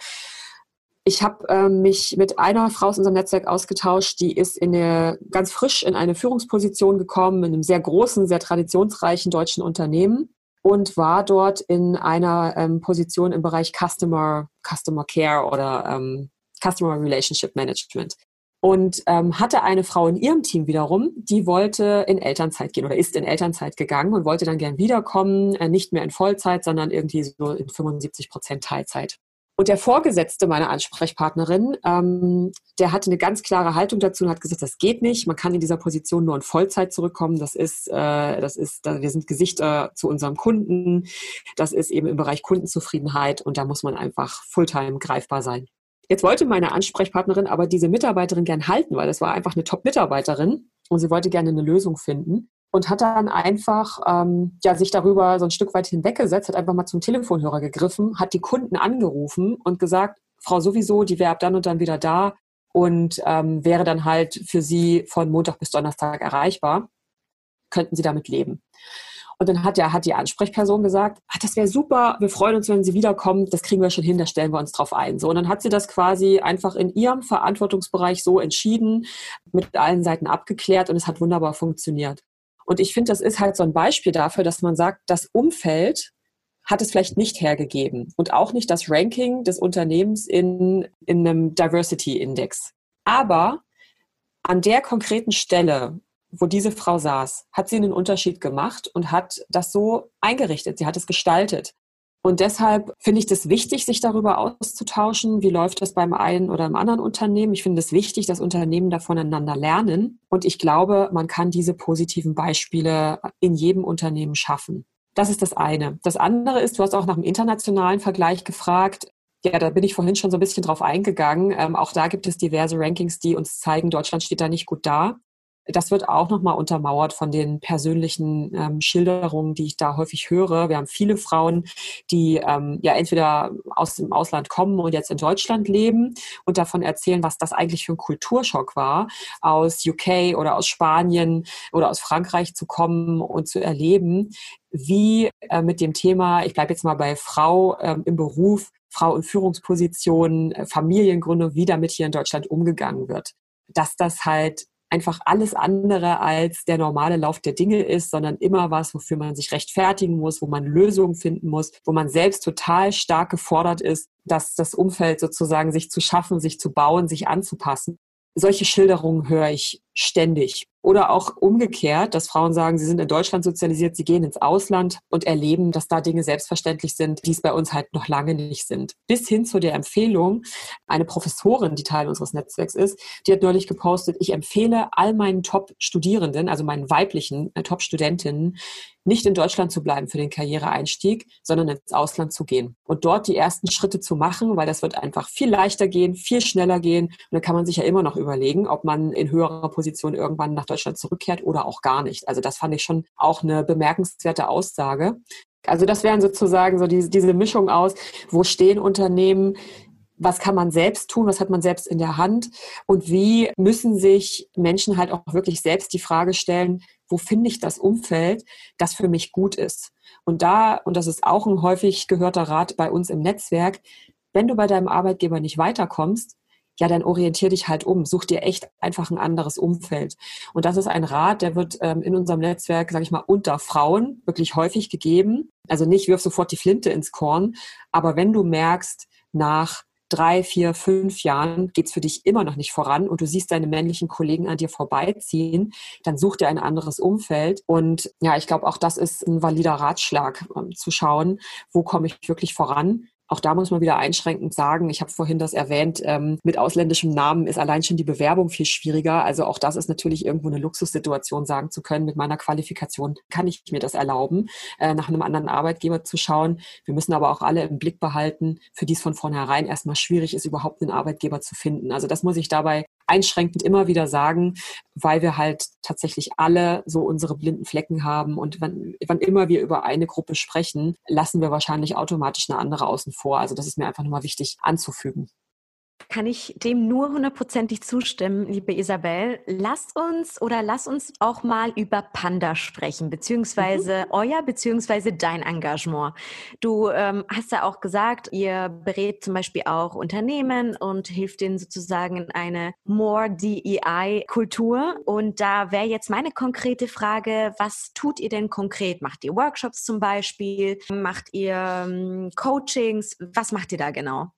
Ich habe äh, mich mit einer Frau aus unserem Netzwerk ausgetauscht, die ist in eine, ganz frisch in eine Führungsposition gekommen, in einem sehr großen, sehr traditionsreichen deutschen Unternehmen und war dort in einer ähm, Position im Bereich Customer, Customer Care oder ähm, Customer Relationship Management. Und ähm, hatte eine Frau in ihrem Team wiederum, die wollte in Elternzeit gehen oder ist in Elternzeit gegangen und wollte dann gern wiederkommen, äh, nicht mehr in Vollzeit, sondern irgendwie so in 75 Prozent Teilzeit. Und der Vorgesetzte meiner Ansprechpartnerin, ähm, der hatte eine ganz klare Haltung dazu und hat gesagt, das geht nicht. Man kann in dieser Position nur in Vollzeit zurückkommen. Das ist, äh, das ist, wir sind Gesichter zu unserem Kunden. Das ist eben im Bereich Kundenzufriedenheit und da muss man einfach Fulltime greifbar sein. Jetzt wollte meine Ansprechpartnerin aber diese Mitarbeiterin gern halten, weil das war einfach eine Top-Mitarbeiterin und sie wollte gerne eine Lösung finden und hat dann einfach ähm, ja, sich darüber so ein Stück weit hinweggesetzt, hat einfach mal zum Telefonhörer gegriffen, hat die Kunden angerufen und gesagt, Frau sowieso, die wäre ab dann und dann wieder da und ähm, wäre dann halt für Sie von Montag bis Donnerstag erreichbar. Könnten Sie damit leben? Und dann hat, ja, hat die Ansprechperson gesagt, ah, das wäre super, wir freuen uns, wenn sie wiederkommt, das kriegen wir schon hin, da stellen wir uns drauf ein. So, und dann hat sie das quasi einfach in ihrem Verantwortungsbereich so entschieden, mit allen Seiten abgeklärt und es hat wunderbar funktioniert. Und ich finde, das ist halt so ein Beispiel dafür, dass man sagt, das Umfeld hat es vielleicht nicht hergegeben und auch nicht das Ranking des Unternehmens in, in einem Diversity Index. Aber an der konkreten Stelle, wo diese Frau saß, hat sie einen Unterschied gemacht und hat das so eingerichtet. Sie hat es gestaltet. Und deshalb finde ich das wichtig, sich darüber auszutauschen. Wie läuft das beim einen oder im anderen Unternehmen? Ich finde es wichtig, dass Unternehmen da voneinander lernen. Und ich glaube, man kann diese positiven Beispiele in jedem Unternehmen schaffen. Das ist das eine. Das andere ist, du hast auch nach dem internationalen Vergleich gefragt. Ja, da bin ich vorhin schon so ein bisschen drauf eingegangen. Ähm, auch da gibt es diverse Rankings, die uns zeigen, Deutschland steht da nicht gut da. Das wird auch nochmal untermauert von den persönlichen ähm, Schilderungen, die ich da häufig höre. Wir haben viele Frauen, die ähm, ja entweder aus dem Ausland kommen und jetzt in Deutschland leben und davon erzählen, was das eigentlich für ein Kulturschock war, aus UK oder aus Spanien oder aus Frankreich zu kommen und zu erleben, wie äh, mit dem Thema, ich bleibe jetzt mal bei Frau ähm, im Beruf, Frau in Führungspositionen, äh, Familiengründung, wie damit hier in Deutschland umgegangen wird. Dass das halt einfach alles andere als der normale Lauf der Dinge ist, sondern immer was, wofür man sich rechtfertigen muss, wo man Lösungen finden muss, wo man selbst total stark gefordert ist, dass das Umfeld sozusagen sich zu schaffen, sich zu bauen, sich anzupassen. Solche Schilderungen höre ich ständig. Oder auch umgekehrt, dass Frauen sagen, sie sind in Deutschland sozialisiert, sie gehen ins Ausland und erleben, dass da Dinge selbstverständlich sind, die es bei uns halt noch lange nicht sind. Bis hin zu der Empfehlung, eine Professorin, die Teil unseres Netzwerks ist, die hat neulich gepostet, ich empfehle all meinen Top-Studierenden, also meinen weiblichen äh, Top-Studentinnen, nicht in Deutschland zu bleiben für den Karriereeinstieg, sondern ins Ausland zu gehen und dort die ersten Schritte zu machen, weil das wird einfach viel leichter gehen, viel schneller gehen. Und dann kann man sich ja immer noch überlegen, ob man in höherer Position irgendwann nach Deutschland zurückkehrt oder auch gar nicht. Also das fand ich schon auch eine bemerkenswerte Aussage. Also das wären sozusagen so diese, diese Mischung aus, wo stehen Unternehmen, was kann man selbst tun, was hat man selbst in der Hand und wie müssen sich Menschen halt auch wirklich selbst die Frage stellen, wo finde ich das Umfeld, das für mich gut ist. Und da, und das ist auch ein häufig gehörter Rat bei uns im Netzwerk, wenn du bei deinem Arbeitgeber nicht weiterkommst, ja, dann orientier dich halt um, such dir echt einfach ein anderes Umfeld. Und das ist ein Rat, der wird ähm, in unserem Netzwerk, sage ich mal, unter Frauen wirklich häufig gegeben. Also nicht wirf sofort die Flinte ins Korn, aber wenn du merkst, nach drei, vier, fünf Jahren geht's für dich immer noch nicht voran und du siehst deine männlichen Kollegen an dir vorbeiziehen, dann such dir ein anderes Umfeld. Und ja, ich glaube, auch das ist ein valider Ratschlag, um zu schauen, wo komme ich wirklich voran auch da muss man wieder einschränkend sagen, ich habe vorhin das erwähnt, ähm, mit ausländischem Namen ist allein schon die Bewerbung viel schwieriger. Also auch das ist natürlich irgendwo eine Luxussituation, sagen zu können, mit meiner Qualifikation kann ich mir das erlauben, äh, nach einem anderen Arbeitgeber zu schauen. Wir müssen aber auch alle im Blick behalten, für die es von vornherein erstmal schwierig ist, überhaupt einen Arbeitgeber zu finden. Also das muss ich dabei einschränkend immer wieder sagen, weil wir halt tatsächlich alle so unsere blinden Flecken haben. Und wann, wann immer wir über eine Gruppe sprechen, lassen wir wahrscheinlich automatisch eine andere außen vor. Also das ist mir einfach nochmal wichtig anzufügen. Kann ich dem nur hundertprozentig zustimmen, liebe Isabel. Lass uns oder lass uns auch mal über Panda sprechen, beziehungsweise mhm. euer, beziehungsweise dein Engagement. Du ähm, hast ja auch gesagt, ihr berät zum Beispiel auch Unternehmen und hilft ihnen sozusagen in eine more DEI-Kultur. Und da wäre jetzt meine konkrete Frage, was tut ihr denn konkret? Macht ihr Workshops zum Beispiel? Macht ihr ähm, Coachings? Was macht ihr da genau?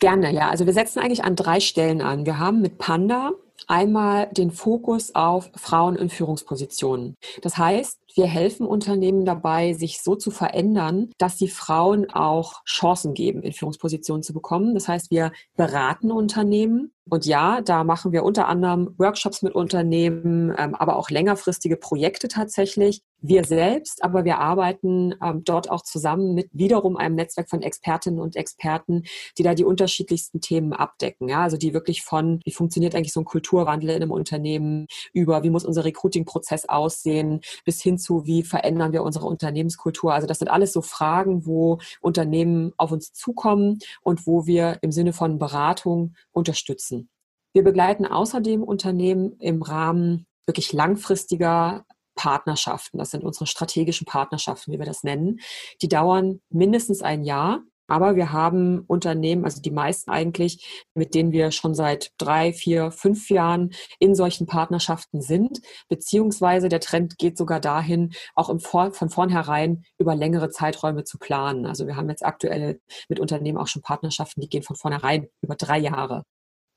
Gerne, ja. Also wir setzen eigentlich an drei Stellen an. Wir haben mit Panda einmal den Fokus auf Frauen in Führungspositionen. Das heißt, wir helfen Unternehmen dabei, sich so zu verändern, dass die Frauen auch Chancen geben, in Führungspositionen zu bekommen. Das heißt, wir beraten Unternehmen und ja, da machen wir unter anderem Workshops mit Unternehmen, ähm, aber auch längerfristige Projekte tatsächlich. Wir selbst, aber wir arbeiten ähm, dort auch zusammen mit wiederum einem Netzwerk von Expertinnen und Experten, die da die unterschiedlichsten Themen abdecken. Ja, also die wirklich von, wie funktioniert eigentlich so ein Kulturwandel in einem Unternehmen, über wie muss unser Recruiting-Prozess aussehen, bis hin zu, wie verändern wir unsere Unternehmenskultur. Also das sind alles so Fragen, wo Unternehmen auf uns zukommen und wo wir im Sinne von Beratung unterstützen. Wir begleiten außerdem Unternehmen im Rahmen wirklich langfristiger Partnerschaften. Das sind unsere strategischen Partnerschaften, wie wir das nennen. Die dauern mindestens ein Jahr. Aber wir haben Unternehmen, also die meisten eigentlich, mit denen wir schon seit drei, vier, fünf Jahren in solchen Partnerschaften sind. Beziehungsweise der Trend geht sogar dahin, auch Vor von vornherein über längere Zeiträume zu planen. Also wir haben jetzt aktuell mit Unternehmen auch schon Partnerschaften, die gehen von vornherein über drei Jahre.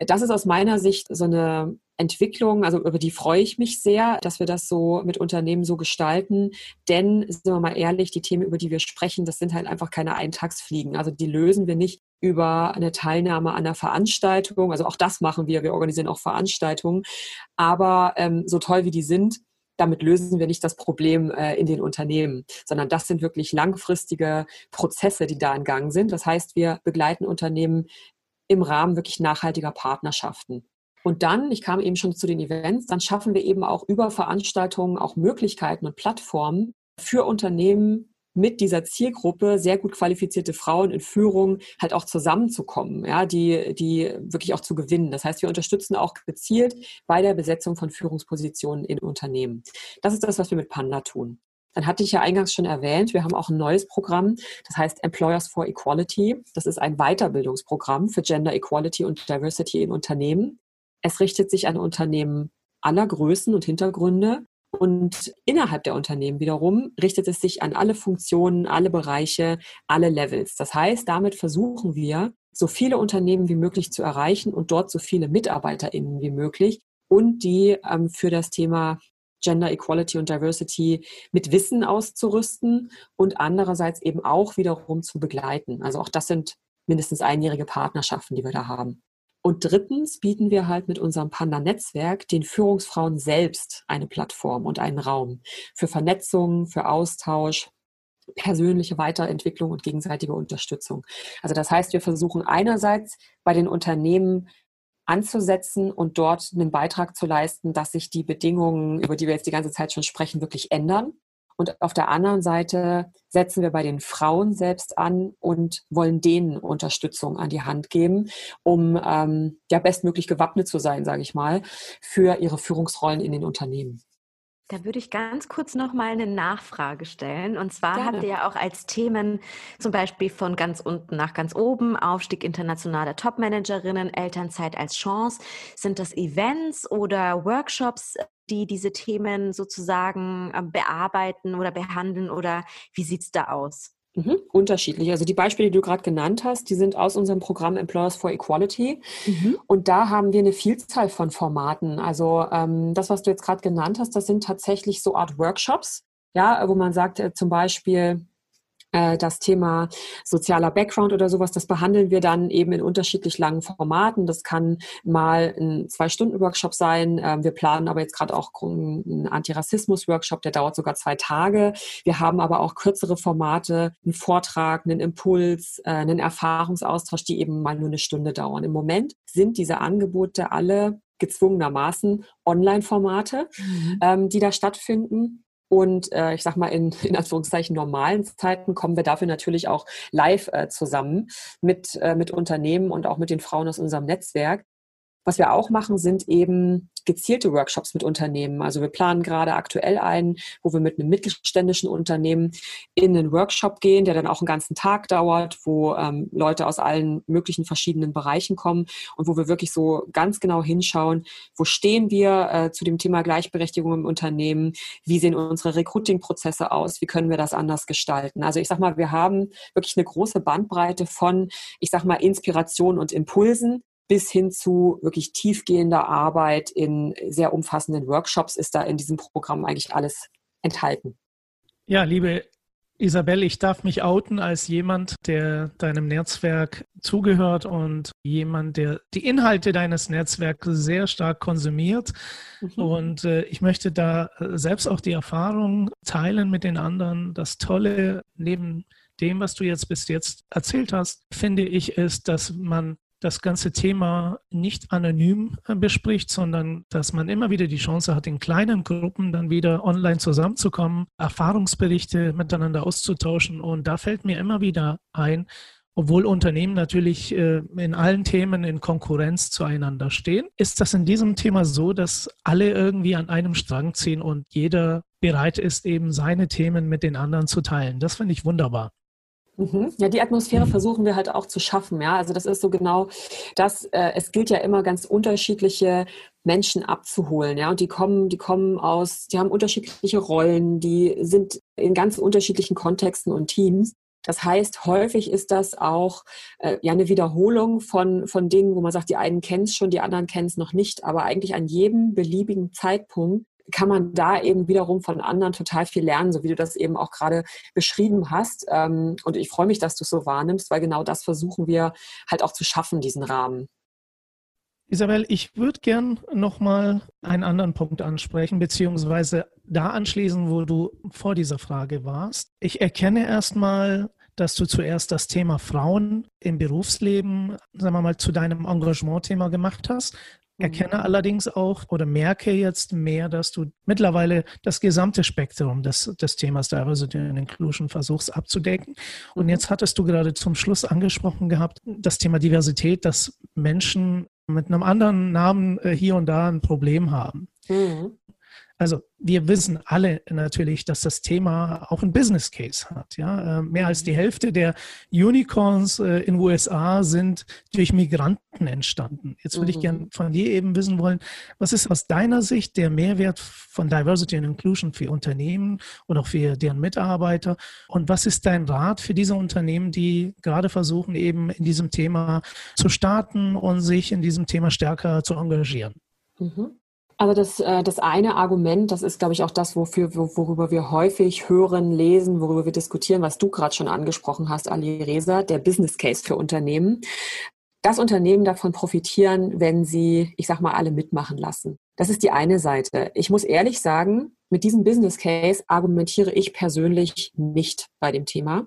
Das ist aus meiner Sicht so eine Entwicklung, also über die freue ich mich sehr, dass wir das so mit Unternehmen so gestalten. Denn, sind wir mal ehrlich, die Themen, über die wir sprechen, das sind halt einfach keine Eintagsfliegen. Also die lösen wir nicht über eine Teilnahme an einer Veranstaltung. Also auch das machen wir. Wir organisieren auch Veranstaltungen. Aber ähm, so toll wie die sind, damit lösen wir nicht das Problem äh, in den Unternehmen, sondern das sind wirklich langfristige Prozesse, die da in Gang sind. Das heißt, wir begleiten Unternehmen im Rahmen wirklich nachhaltiger Partnerschaften. Und dann, ich kam eben schon zu den Events, dann schaffen wir eben auch über Veranstaltungen auch Möglichkeiten und Plattformen für Unternehmen, mit dieser Zielgruppe sehr gut qualifizierte Frauen in Führung halt auch zusammenzukommen, ja, die, die wirklich auch zu gewinnen. Das heißt, wir unterstützen auch gezielt bei der Besetzung von Führungspositionen in Unternehmen. Das ist das, was wir mit Panda tun. Dann hatte ich ja eingangs schon erwähnt, wir haben auch ein neues Programm, das heißt Employers for Equality. Das ist ein Weiterbildungsprogramm für Gender Equality und Diversity in Unternehmen. Es richtet sich an Unternehmen aller Größen und Hintergründe und innerhalb der Unternehmen wiederum richtet es sich an alle Funktionen, alle Bereiche, alle Levels. Das heißt, damit versuchen wir, so viele Unternehmen wie möglich zu erreichen und dort so viele MitarbeiterInnen wie möglich und die ähm, für das Thema Gender Equality und Diversity mit Wissen auszurüsten und andererseits eben auch wiederum zu begleiten. Also auch das sind mindestens einjährige Partnerschaften, die wir da haben. Und drittens bieten wir halt mit unserem Panda-Netzwerk den Führungsfrauen selbst eine Plattform und einen Raum für Vernetzung, für Austausch, persönliche Weiterentwicklung und gegenseitige Unterstützung. Also das heißt, wir versuchen einerseits bei den Unternehmen anzusetzen und dort einen Beitrag zu leisten, dass sich die Bedingungen, über die wir jetzt die ganze Zeit schon sprechen, wirklich ändern. Und auf der anderen Seite setzen wir bei den Frauen selbst an und wollen denen Unterstützung an die Hand geben, um ähm, ja bestmöglich gewappnet zu sein, sage ich mal, für ihre Führungsrollen in den Unternehmen. Da würde ich ganz kurz noch mal eine Nachfrage stellen. Und zwar Gerne. habt ihr ja auch als Themen zum Beispiel von ganz unten nach ganz oben Aufstieg internationaler Topmanagerinnen, Elternzeit als Chance. Sind das Events oder Workshops, die diese Themen sozusagen ähm, bearbeiten oder behandeln? Oder wie sieht es da aus? Mhm, unterschiedlich. Also die Beispiele, die du gerade genannt hast, die sind aus unserem Programm Employers for Equality. Mhm. Und da haben wir eine Vielzahl von Formaten. Also ähm, das, was du jetzt gerade genannt hast, das sind tatsächlich so Art Workshops, ja, wo man sagt, äh, zum Beispiel, äh, das Thema sozialer Background oder sowas, das behandeln wir dann eben in unterschiedlich langen Formaten. Das kann mal ein Zwei-Stunden-Workshop sein. Ähm, wir planen aber jetzt gerade auch einen Antirassismus-Workshop, der dauert sogar zwei Tage. Wir haben aber auch kürzere Formate, einen Vortrag, einen Impuls, äh, einen Erfahrungsaustausch, die eben mal nur eine Stunde dauern. Im Moment sind diese Angebote alle gezwungenermaßen Online-Formate, mhm. ähm, die da stattfinden. Und äh, ich sag mal, in, in Anführungszeichen normalen Zeiten kommen wir dafür natürlich auch live äh, zusammen mit, äh, mit Unternehmen und auch mit den Frauen aus unserem Netzwerk. Was wir auch machen, sind eben gezielte Workshops mit Unternehmen. Also wir planen gerade aktuell einen, wo wir mit einem mittelständischen Unternehmen in einen Workshop gehen, der dann auch einen ganzen Tag dauert, wo ähm, Leute aus allen möglichen verschiedenen Bereichen kommen und wo wir wirklich so ganz genau hinschauen, wo stehen wir äh, zu dem Thema Gleichberechtigung im Unternehmen, wie sehen unsere Recruiting-Prozesse aus, wie können wir das anders gestalten. Also ich sag mal, wir haben wirklich eine große Bandbreite von, ich sag mal, Inspiration und Impulsen, bis hin zu wirklich tiefgehender Arbeit in sehr umfassenden Workshops ist da in diesem Programm eigentlich alles enthalten. Ja, liebe Isabel, ich darf mich outen als jemand, der deinem Netzwerk zugehört und jemand, der die Inhalte deines Netzwerks sehr stark konsumiert. Mhm. Und äh, ich möchte da selbst auch die Erfahrung teilen mit den anderen. Das Tolle neben dem, was du jetzt bis jetzt erzählt hast, finde ich, ist, dass man das ganze Thema nicht anonym äh, bespricht, sondern dass man immer wieder die Chance hat, in kleinen Gruppen dann wieder online zusammenzukommen, Erfahrungsberichte miteinander auszutauschen. Und da fällt mir immer wieder ein, obwohl Unternehmen natürlich äh, in allen Themen in Konkurrenz zueinander stehen, ist das in diesem Thema so, dass alle irgendwie an einem Strang ziehen und jeder bereit ist, eben seine Themen mit den anderen zu teilen. Das finde ich wunderbar. Mhm. Ja, die Atmosphäre versuchen wir halt auch zu schaffen. Ja, also das ist so genau das. Äh, es gilt ja immer ganz unterschiedliche Menschen abzuholen. Ja, und die kommen, die kommen aus, die haben unterschiedliche Rollen, die sind in ganz unterschiedlichen Kontexten und Teams. Das heißt, häufig ist das auch äh, ja eine Wiederholung von, von Dingen, wo man sagt, die einen kennen es schon, die anderen kennen es noch nicht, aber eigentlich an jedem beliebigen Zeitpunkt kann man da eben wiederum von anderen total viel lernen, so wie du das eben auch gerade beschrieben hast. Ähm, und ich freue mich, dass du es so wahrnimmst, weil genau das versuchen wir halt auch zu schaffen, diesen Rahmen. Isabel, ich würde gern nochmal einen anderen Punkt ansprechen, beziehungsweise da anschließen, wo du vor dieser Frage warst. Ich erkenne erstmal, dass du zuerst das Thema Frauen im Berufsleben, sagen wir mal, zu deinem Engagement-Thema gemacht hast erkenne allerdings auch oder merke jetzt mehr, dass du mittlerweile das gesamte Spektrum des, des Themas Diversity and Inclusion versuchst abzudecken. Und mhm. jetzt hattest du gerade zum Schluss angesprochen gehabt, das Thema Diversität, dass Menschen mit einem anderen Namen äh, hier und da ein Problem haben. Mhm. Also wir wissen alle natürlich, dass das Thema auch ein Business Case hat. Ja? Äh, mehr als die Hälfte der Unicorns äh, in USA sind durch Migranten entstanden. Jetzt würde mhm. ich gerne von dir eben wissen wollen, was ist aus deiner Sicht der Mehrwert von Diversity and Inclusion für Unternehmen und auch für deren Mitarbeiter? Und was ist dein Rat für diese Unternehmen, die gerade versuchen, eben in diesem Thema zu starten und sich in diesem Thema stärker zu engagieren? Mhm. Also das, äh, das eine Argument, das ist, glaube ich, auch das, wofür, worüber wir häufig hören, lesen, worüber wir diskutieren, was du gerade schon angesprochen hast, Ali Reza, der Business Case für Unternehmen. Das Unternehmen davon profitieren, wenn sie, ich sag mal, alle mitmachen lassen. Das ist die eine Seite. Ich muss ehrlich sagen, mit diesem Business Case argumentiere ich persönlich nicht bei dem Thema,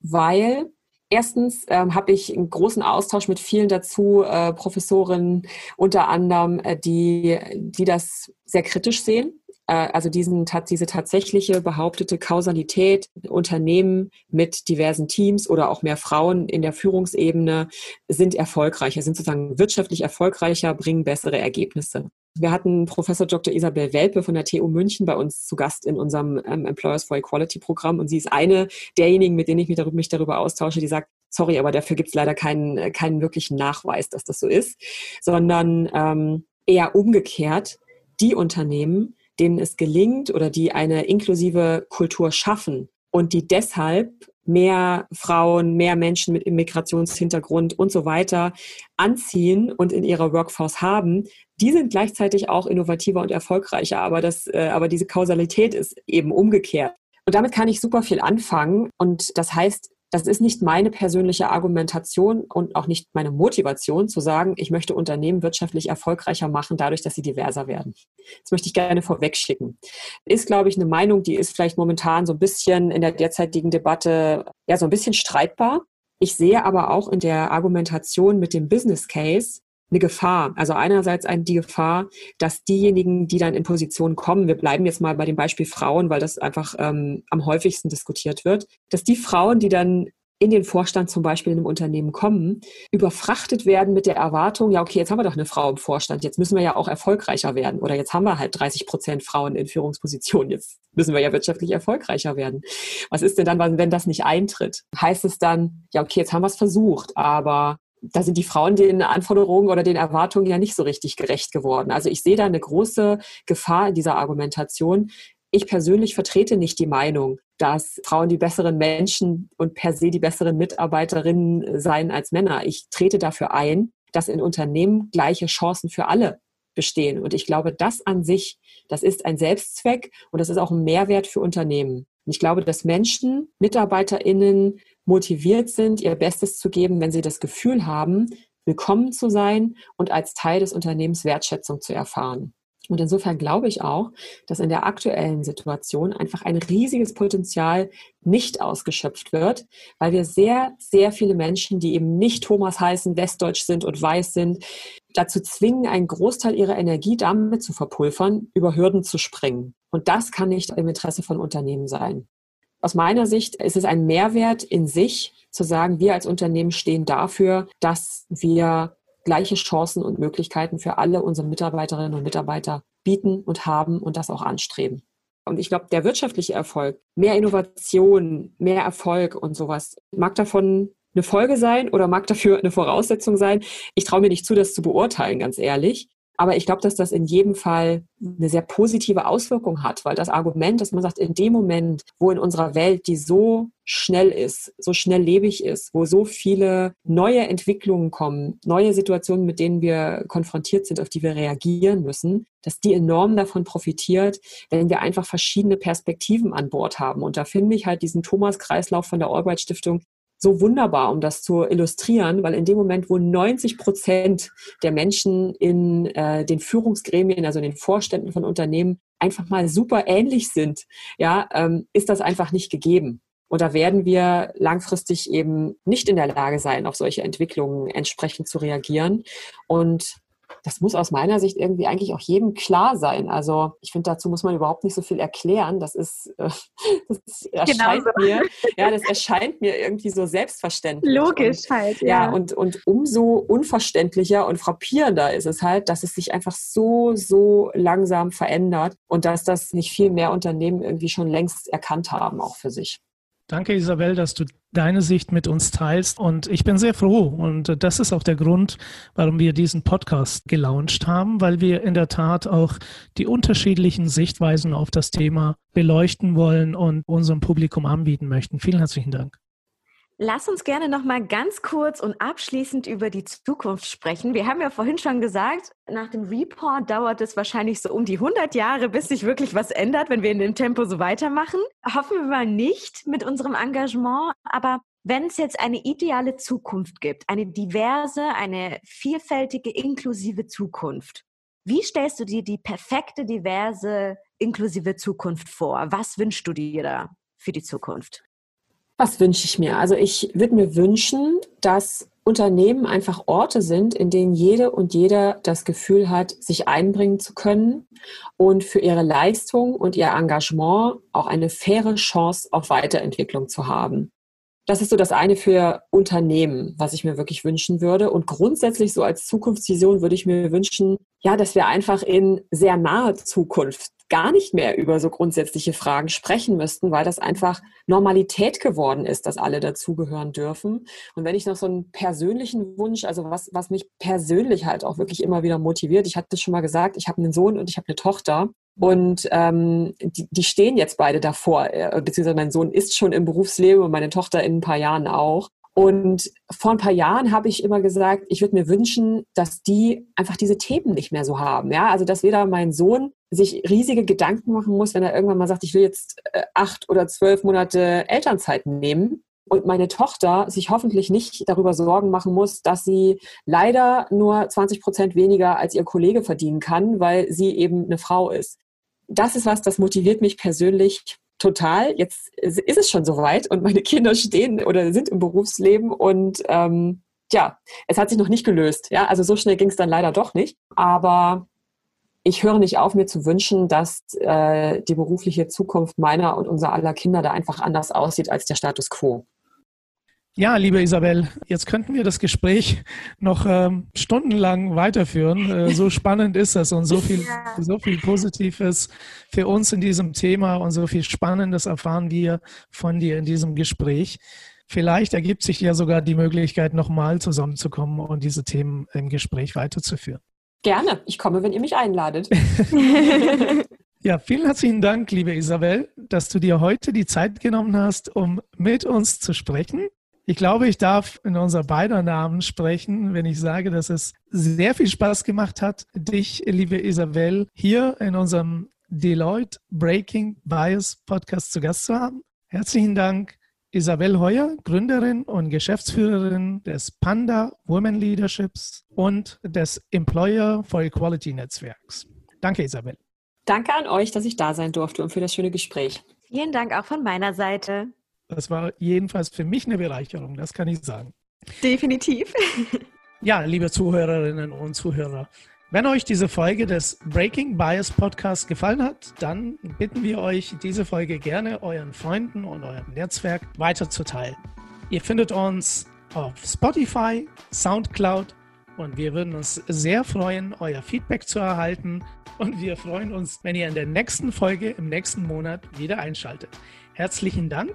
weil Erstens ähm, habe ich einen großen Austausch mit vielen dazu, äh, Professorinnen unter anderem, äh, die, die das sehr kritisch sehen. Äh, also diesen, diese tatsächliche behauptete Kausalität, Unternehmen mit diversen Teams oder auch mehr Frauen in der Führungsebene sind erfolgreicher, sind sozusagen wirtschaftlich erfolgreicher, bringen bessere Ergebnisse. Wir hatten Professor Dr. Isabel Welpe von der TU München bei uns zu Gast in unserem ähm, Employers for Equality Programm und sie ist eine derjenigen, mit denen ich mich darüber, mich darüber austausche, die sagt, sorry, aber dafür gibt es leider keinen, keinen wirklichen Nachweis, dass das so ist, sondern ähm, eher umgekehrt, die Unternehmen, denen es gelingt oder die eine inklusive Kultur schaffen und die deshalb mehr Frauen, mehr Menschen mit Immigrationshintergrund und so weiter anziehen und in ihrer Workforce haben, die sind gleichzeitig auch innovativer und erfolgreicher. Aber, das, äh, aber diese Kausalität ist eben umgekehrt. Und damit kann ich super viel anfangen. Und das heißt, das ist nicht meine persönliche Argumentation und auch nicht meine Motivation zu sagen, ich möchte Unternehmen wirtschaftlich erfolgreicher machen, dadurch, dass sie diverser werden. Das möchte ich gerne vorwegschicken. Ist, glaube ich, eine Meinung, die ist vielleicht momentan so ein bisschen in der derzeitigen Debatte ja so ein bisschen streitbar. Ich sehe aber auch in der Argumentation mit dem Business Case eine Gefahr. Also einerseits die Gefahr, dass diejenigen, die dann in Positionen kommen, wir bleiben jetzt mal bei dem Beispiel Frauen, weil das einfach ähm, am häufigsten diskutiert wird, dass die Frauen, die dann in den Vorstand zum Beispiel in einem Unternehmen kommen, überfrachtet werden mit der Erwartung, ja, okay, jetzt haben wir doch eine Frau im Vorstand, jetzt müssen wir ja auch erfolgreicher werden oder jetzt haben wir halt 30 Prozent Frauen in Führungspositionen, jetzt müssen wir ja wirtschaftlich erfolgreicher werden. Was ist denn dann, wenn das nicht eintritt? Heißt es dann, ja, okay, jetzt haben wir es versucht, aber da sind die Frauen den Anforderungen oder den Erwartungen ja nicht so richtig gerecht geworden. Also ich sehe da eine große Gefahr in dieser Argumentation. Ich persönlich vertrete nicht die Meinung, dass Frauen die besseren Menschen und per se die besseren Mitarbeiterinnen seien als Männer. Ich trete dafür ein, dass in Unternehmen gleiche Chancen für alle bestehen. Und ich glaube, das an sich, das ist ein Selbstzweck und das ist auch ein Mehrwert für Unternehmen. Und ich glaube, dass Menschen, MitarbeiterInnen motiviert sind, ihr Bestes zu geben, wenn sie das Gefühl haben, willkommen zu sein und als Teil des Unternehmens Wertschätzung zu erfahren. Und insofern glaube ich auch, dass in der aktuellen Situation einfach ein riesiges Potenzial nicht ausgeschöpft wird, weil wir sehr, sehr viele Menschen, die eben nicht Thomas heißen, westdeutsch sind und weiß sind, dazu zwingen, einen Großteil ihrer Energie damit zu verpulvern, über Hürden zu springen. Und das kann nicht im Interesse von Unternehmen sein. Aus meiner Sicht ist es ein Mehrwert in sich, zu sagen, wir als Unternehmen stehen dafür, dass wir gleiche Chancen und Möglichkeiten für alle unsere Mitarbeiterinnen und Mitarbeiter bieten und haben und das auch anstreben. Und ich glaube, der wirtschaftliche Erfolg, mehr Innovation, mehr Erfolg und sowas, mag davon eine Folge sein oder mag dafür eine Voraussetzung sein. Ich traue mir nicht zu, das zu beurteilen, ganz ehrlich. Aber ich glaube, dass das in jedem Fall eine sehr positive Auswirkung hat, weil das Argument, dass man sagt, in dem Moment, wo in unserer Welt, die so schnell ist, so schnelllebig ist, wo so viele neue Entwicklungen kommen, neue Situationen, mit denen wir konfrontiert sind, auf die wir reagieren müssen, dass die enorm davon profitiert, wenn wir einfach verschiedene Perspektiven an Bord haben. Und da finde ich halt diesen Thomas-Kreislauf von der Albright Stiftung so wunderbar, um das zu illustrieren, weil in dem Moment, wo 90 Prozent der Menschen in äh, den Führungsgremien, also in den Vorständen von Unternehmen, einfach mal super ähnlich sind, ja, ähm, ist das einfach nicht gegeben. Und da werden wir langfristig eben nicht in der Lage sein, auf solche Entwicklungen entsprechend zu reagieren. Und das muss aus meiner Sicht irgendwie eigentlich auch jedem klar sein. Also ich finde, dazu muss man überhaupt nicht so viel erklären. Das ist, äh, das erscheint genau so. mir, ja, das erscheint mir irgendwie so selbstverständlich. Logisch und, halt, ja. ja. und, und umso unverständlicher und frappierender ist es halt, dass es sich einfach so, so langsam verändert und dass das nicht viel mehr Unternehmen irgendwie schon längst erkannt haben, auch für sich. Danke, Isabel, dass du deine Sicht mit uns teilst. Und ich bin sehr froh. Und das ist auch der Grund, warum wir diesen Podcast gelauncht haben, weil wir in der Tat auch die unterschiedlichen Sichtweisen auf das Thema beleuchten wollen und unserem Publikum anbieten möchten. Vielen herzlichen Dank. Lass uns gerne noch mal ganz kurz und abschließend über die Zukunft sprechen. Wir haben ja vorhin schon gesagt, nach dem Report dauert es wahrscheinlich so um die 100 Jahre, bis sich wirklich was ändert, wenn wir in dem Tempo so weitermachen. Hoffen wir mal nicht mit unserem Engagement, aber wenn es jetzt eine ideale Zukunft gibt, eine diverse, eine vielfältige, inklusive Zukunft, wie stellst du dir die perfekte, diverse, inklusive Zukunft vor? Was wünschst du dir da für die Zukunft? Was wünsche ich mir? Also ich würde mir wünschen, dass Unternehmen einfach Orte sind, in denen jede und jeder das Gefühl hat, sich einbringen zu können und für ihre Leistung und ihr Engagement auch eine faire Chance auf Weiterentwicklung zu haben. Das ist so das eine für Unternehmen, was ich mir wirklich wünschen würde. Und grundsätzlich so als Zukunftsvision würde ich mir wünschen, ja, dass wir einfach in sehr naher Zukunft gar nicht mehr über so grundsätzliche Fragen sprechen müssten, weil das einfach Normalität geworden ist, dass alle dazugehören dürfen. Und wenn ich noch so einen persönlichen Wunsch, also was, was mich persönlich halt auch wirklich immer wieder motiviert, ich hatte das schon mal gesagt, ich habe einen Sohn und ich habe eine Tochter. Und ähm, die, die stehen jetzt beide davor, äh, beziehungsweise mein Sohn ist schon im Berufsleben und meine Tochter in ein paar Jahren auch. Und vor ein paar Jahren habe ich immer gesagt, ich würde mir wünschen, dass die einfach diese Themen nicht mehr so haben. Ja, also dass weder mein Sohn sich riesige Gedanken machen muss, wenn er irgendwann mal sagt, ich will jetzt äh, acht oder zwölf Monate Elternzeit nehmen. Und meine Tochter sich hoffentlich nicht darüber Sorgen machen muss, dass sie leider nur 20 Prozent weniger als ihr Kollege verdienen kann, weil sie eben eine Frau ist. Das ist was, das motiviert mich persönlich total. Jetzt ist es schon soweit und meine Kinder stehen oder sind im Berufsleben und ähm, ja, es hat sich noch nicht gelöst. Ja, also so schnell ging es dann leider doch nicht. Aber ich höre nicht auf, mir zu wünschen, dass äh, die berufliche Zukunft meiner und unser aller Kinder da einfach anders aussieht als der Status quo. Ja, liebe Isabel, jetzt könnten wir das Gespräch noch ähm, stundenlang weiterführen. Äh, so spannend ist es und so viel, ja. so viel Positives für uns in diesem Thema und so viel Spannendes erfahren wir von dir in diesem Gespräch. Vielleicht ergibt sich ja sogar die Möglichkeit, nochmal zusammenzukommen und diese Themen im Gespräch weiterzuführen. Gerne, ich komme, wenn ihr mich einladet. Ja, vielen herzlichen Dank, liebe Isabel, dass du dir heute die Zeit genommen hast, um mit uns zu sprechen. Ich glaube, ich darf in unser beider Namen sprechen, wenn ich sage, dass es sehr viel Spaß gemacht hat, dich, liebe Isabel, hier in unserem Deloitte Breaking Bias Podcast zu Gast zu haben. Herzlichen Dank, Isabel Heuer, Gründerin und Geschäftsführerin des Panda Women Leaderships und des Employer for Equality Netzwerks. Danke, Isabel. Danke an euch, dass ich da sein durfte und für das schöne Gespräch. Vielen Dank auch von meiner Seite. Das war jedenfalls für mich eine Bereicherung, das kann ich sagen. Definitiv. Ja, liebe Zuhörerinnen und Zuhörer, wenn euch diese Folge des Breaking Bias Podcast gefallen hat, dann bitten wir euch, diese Folge gerne euren Freunden und eurem Netzwerk weiterzuteilen. Ihr findet uns auf Spotify, SoundCloud und wir würden uns sehr freuen, euer Feedback zu erhalten. Und wir freuen uns, wenn ihr in der nächsten Folge im nächsten Monat wieder einschaltet. Herzlichen Dank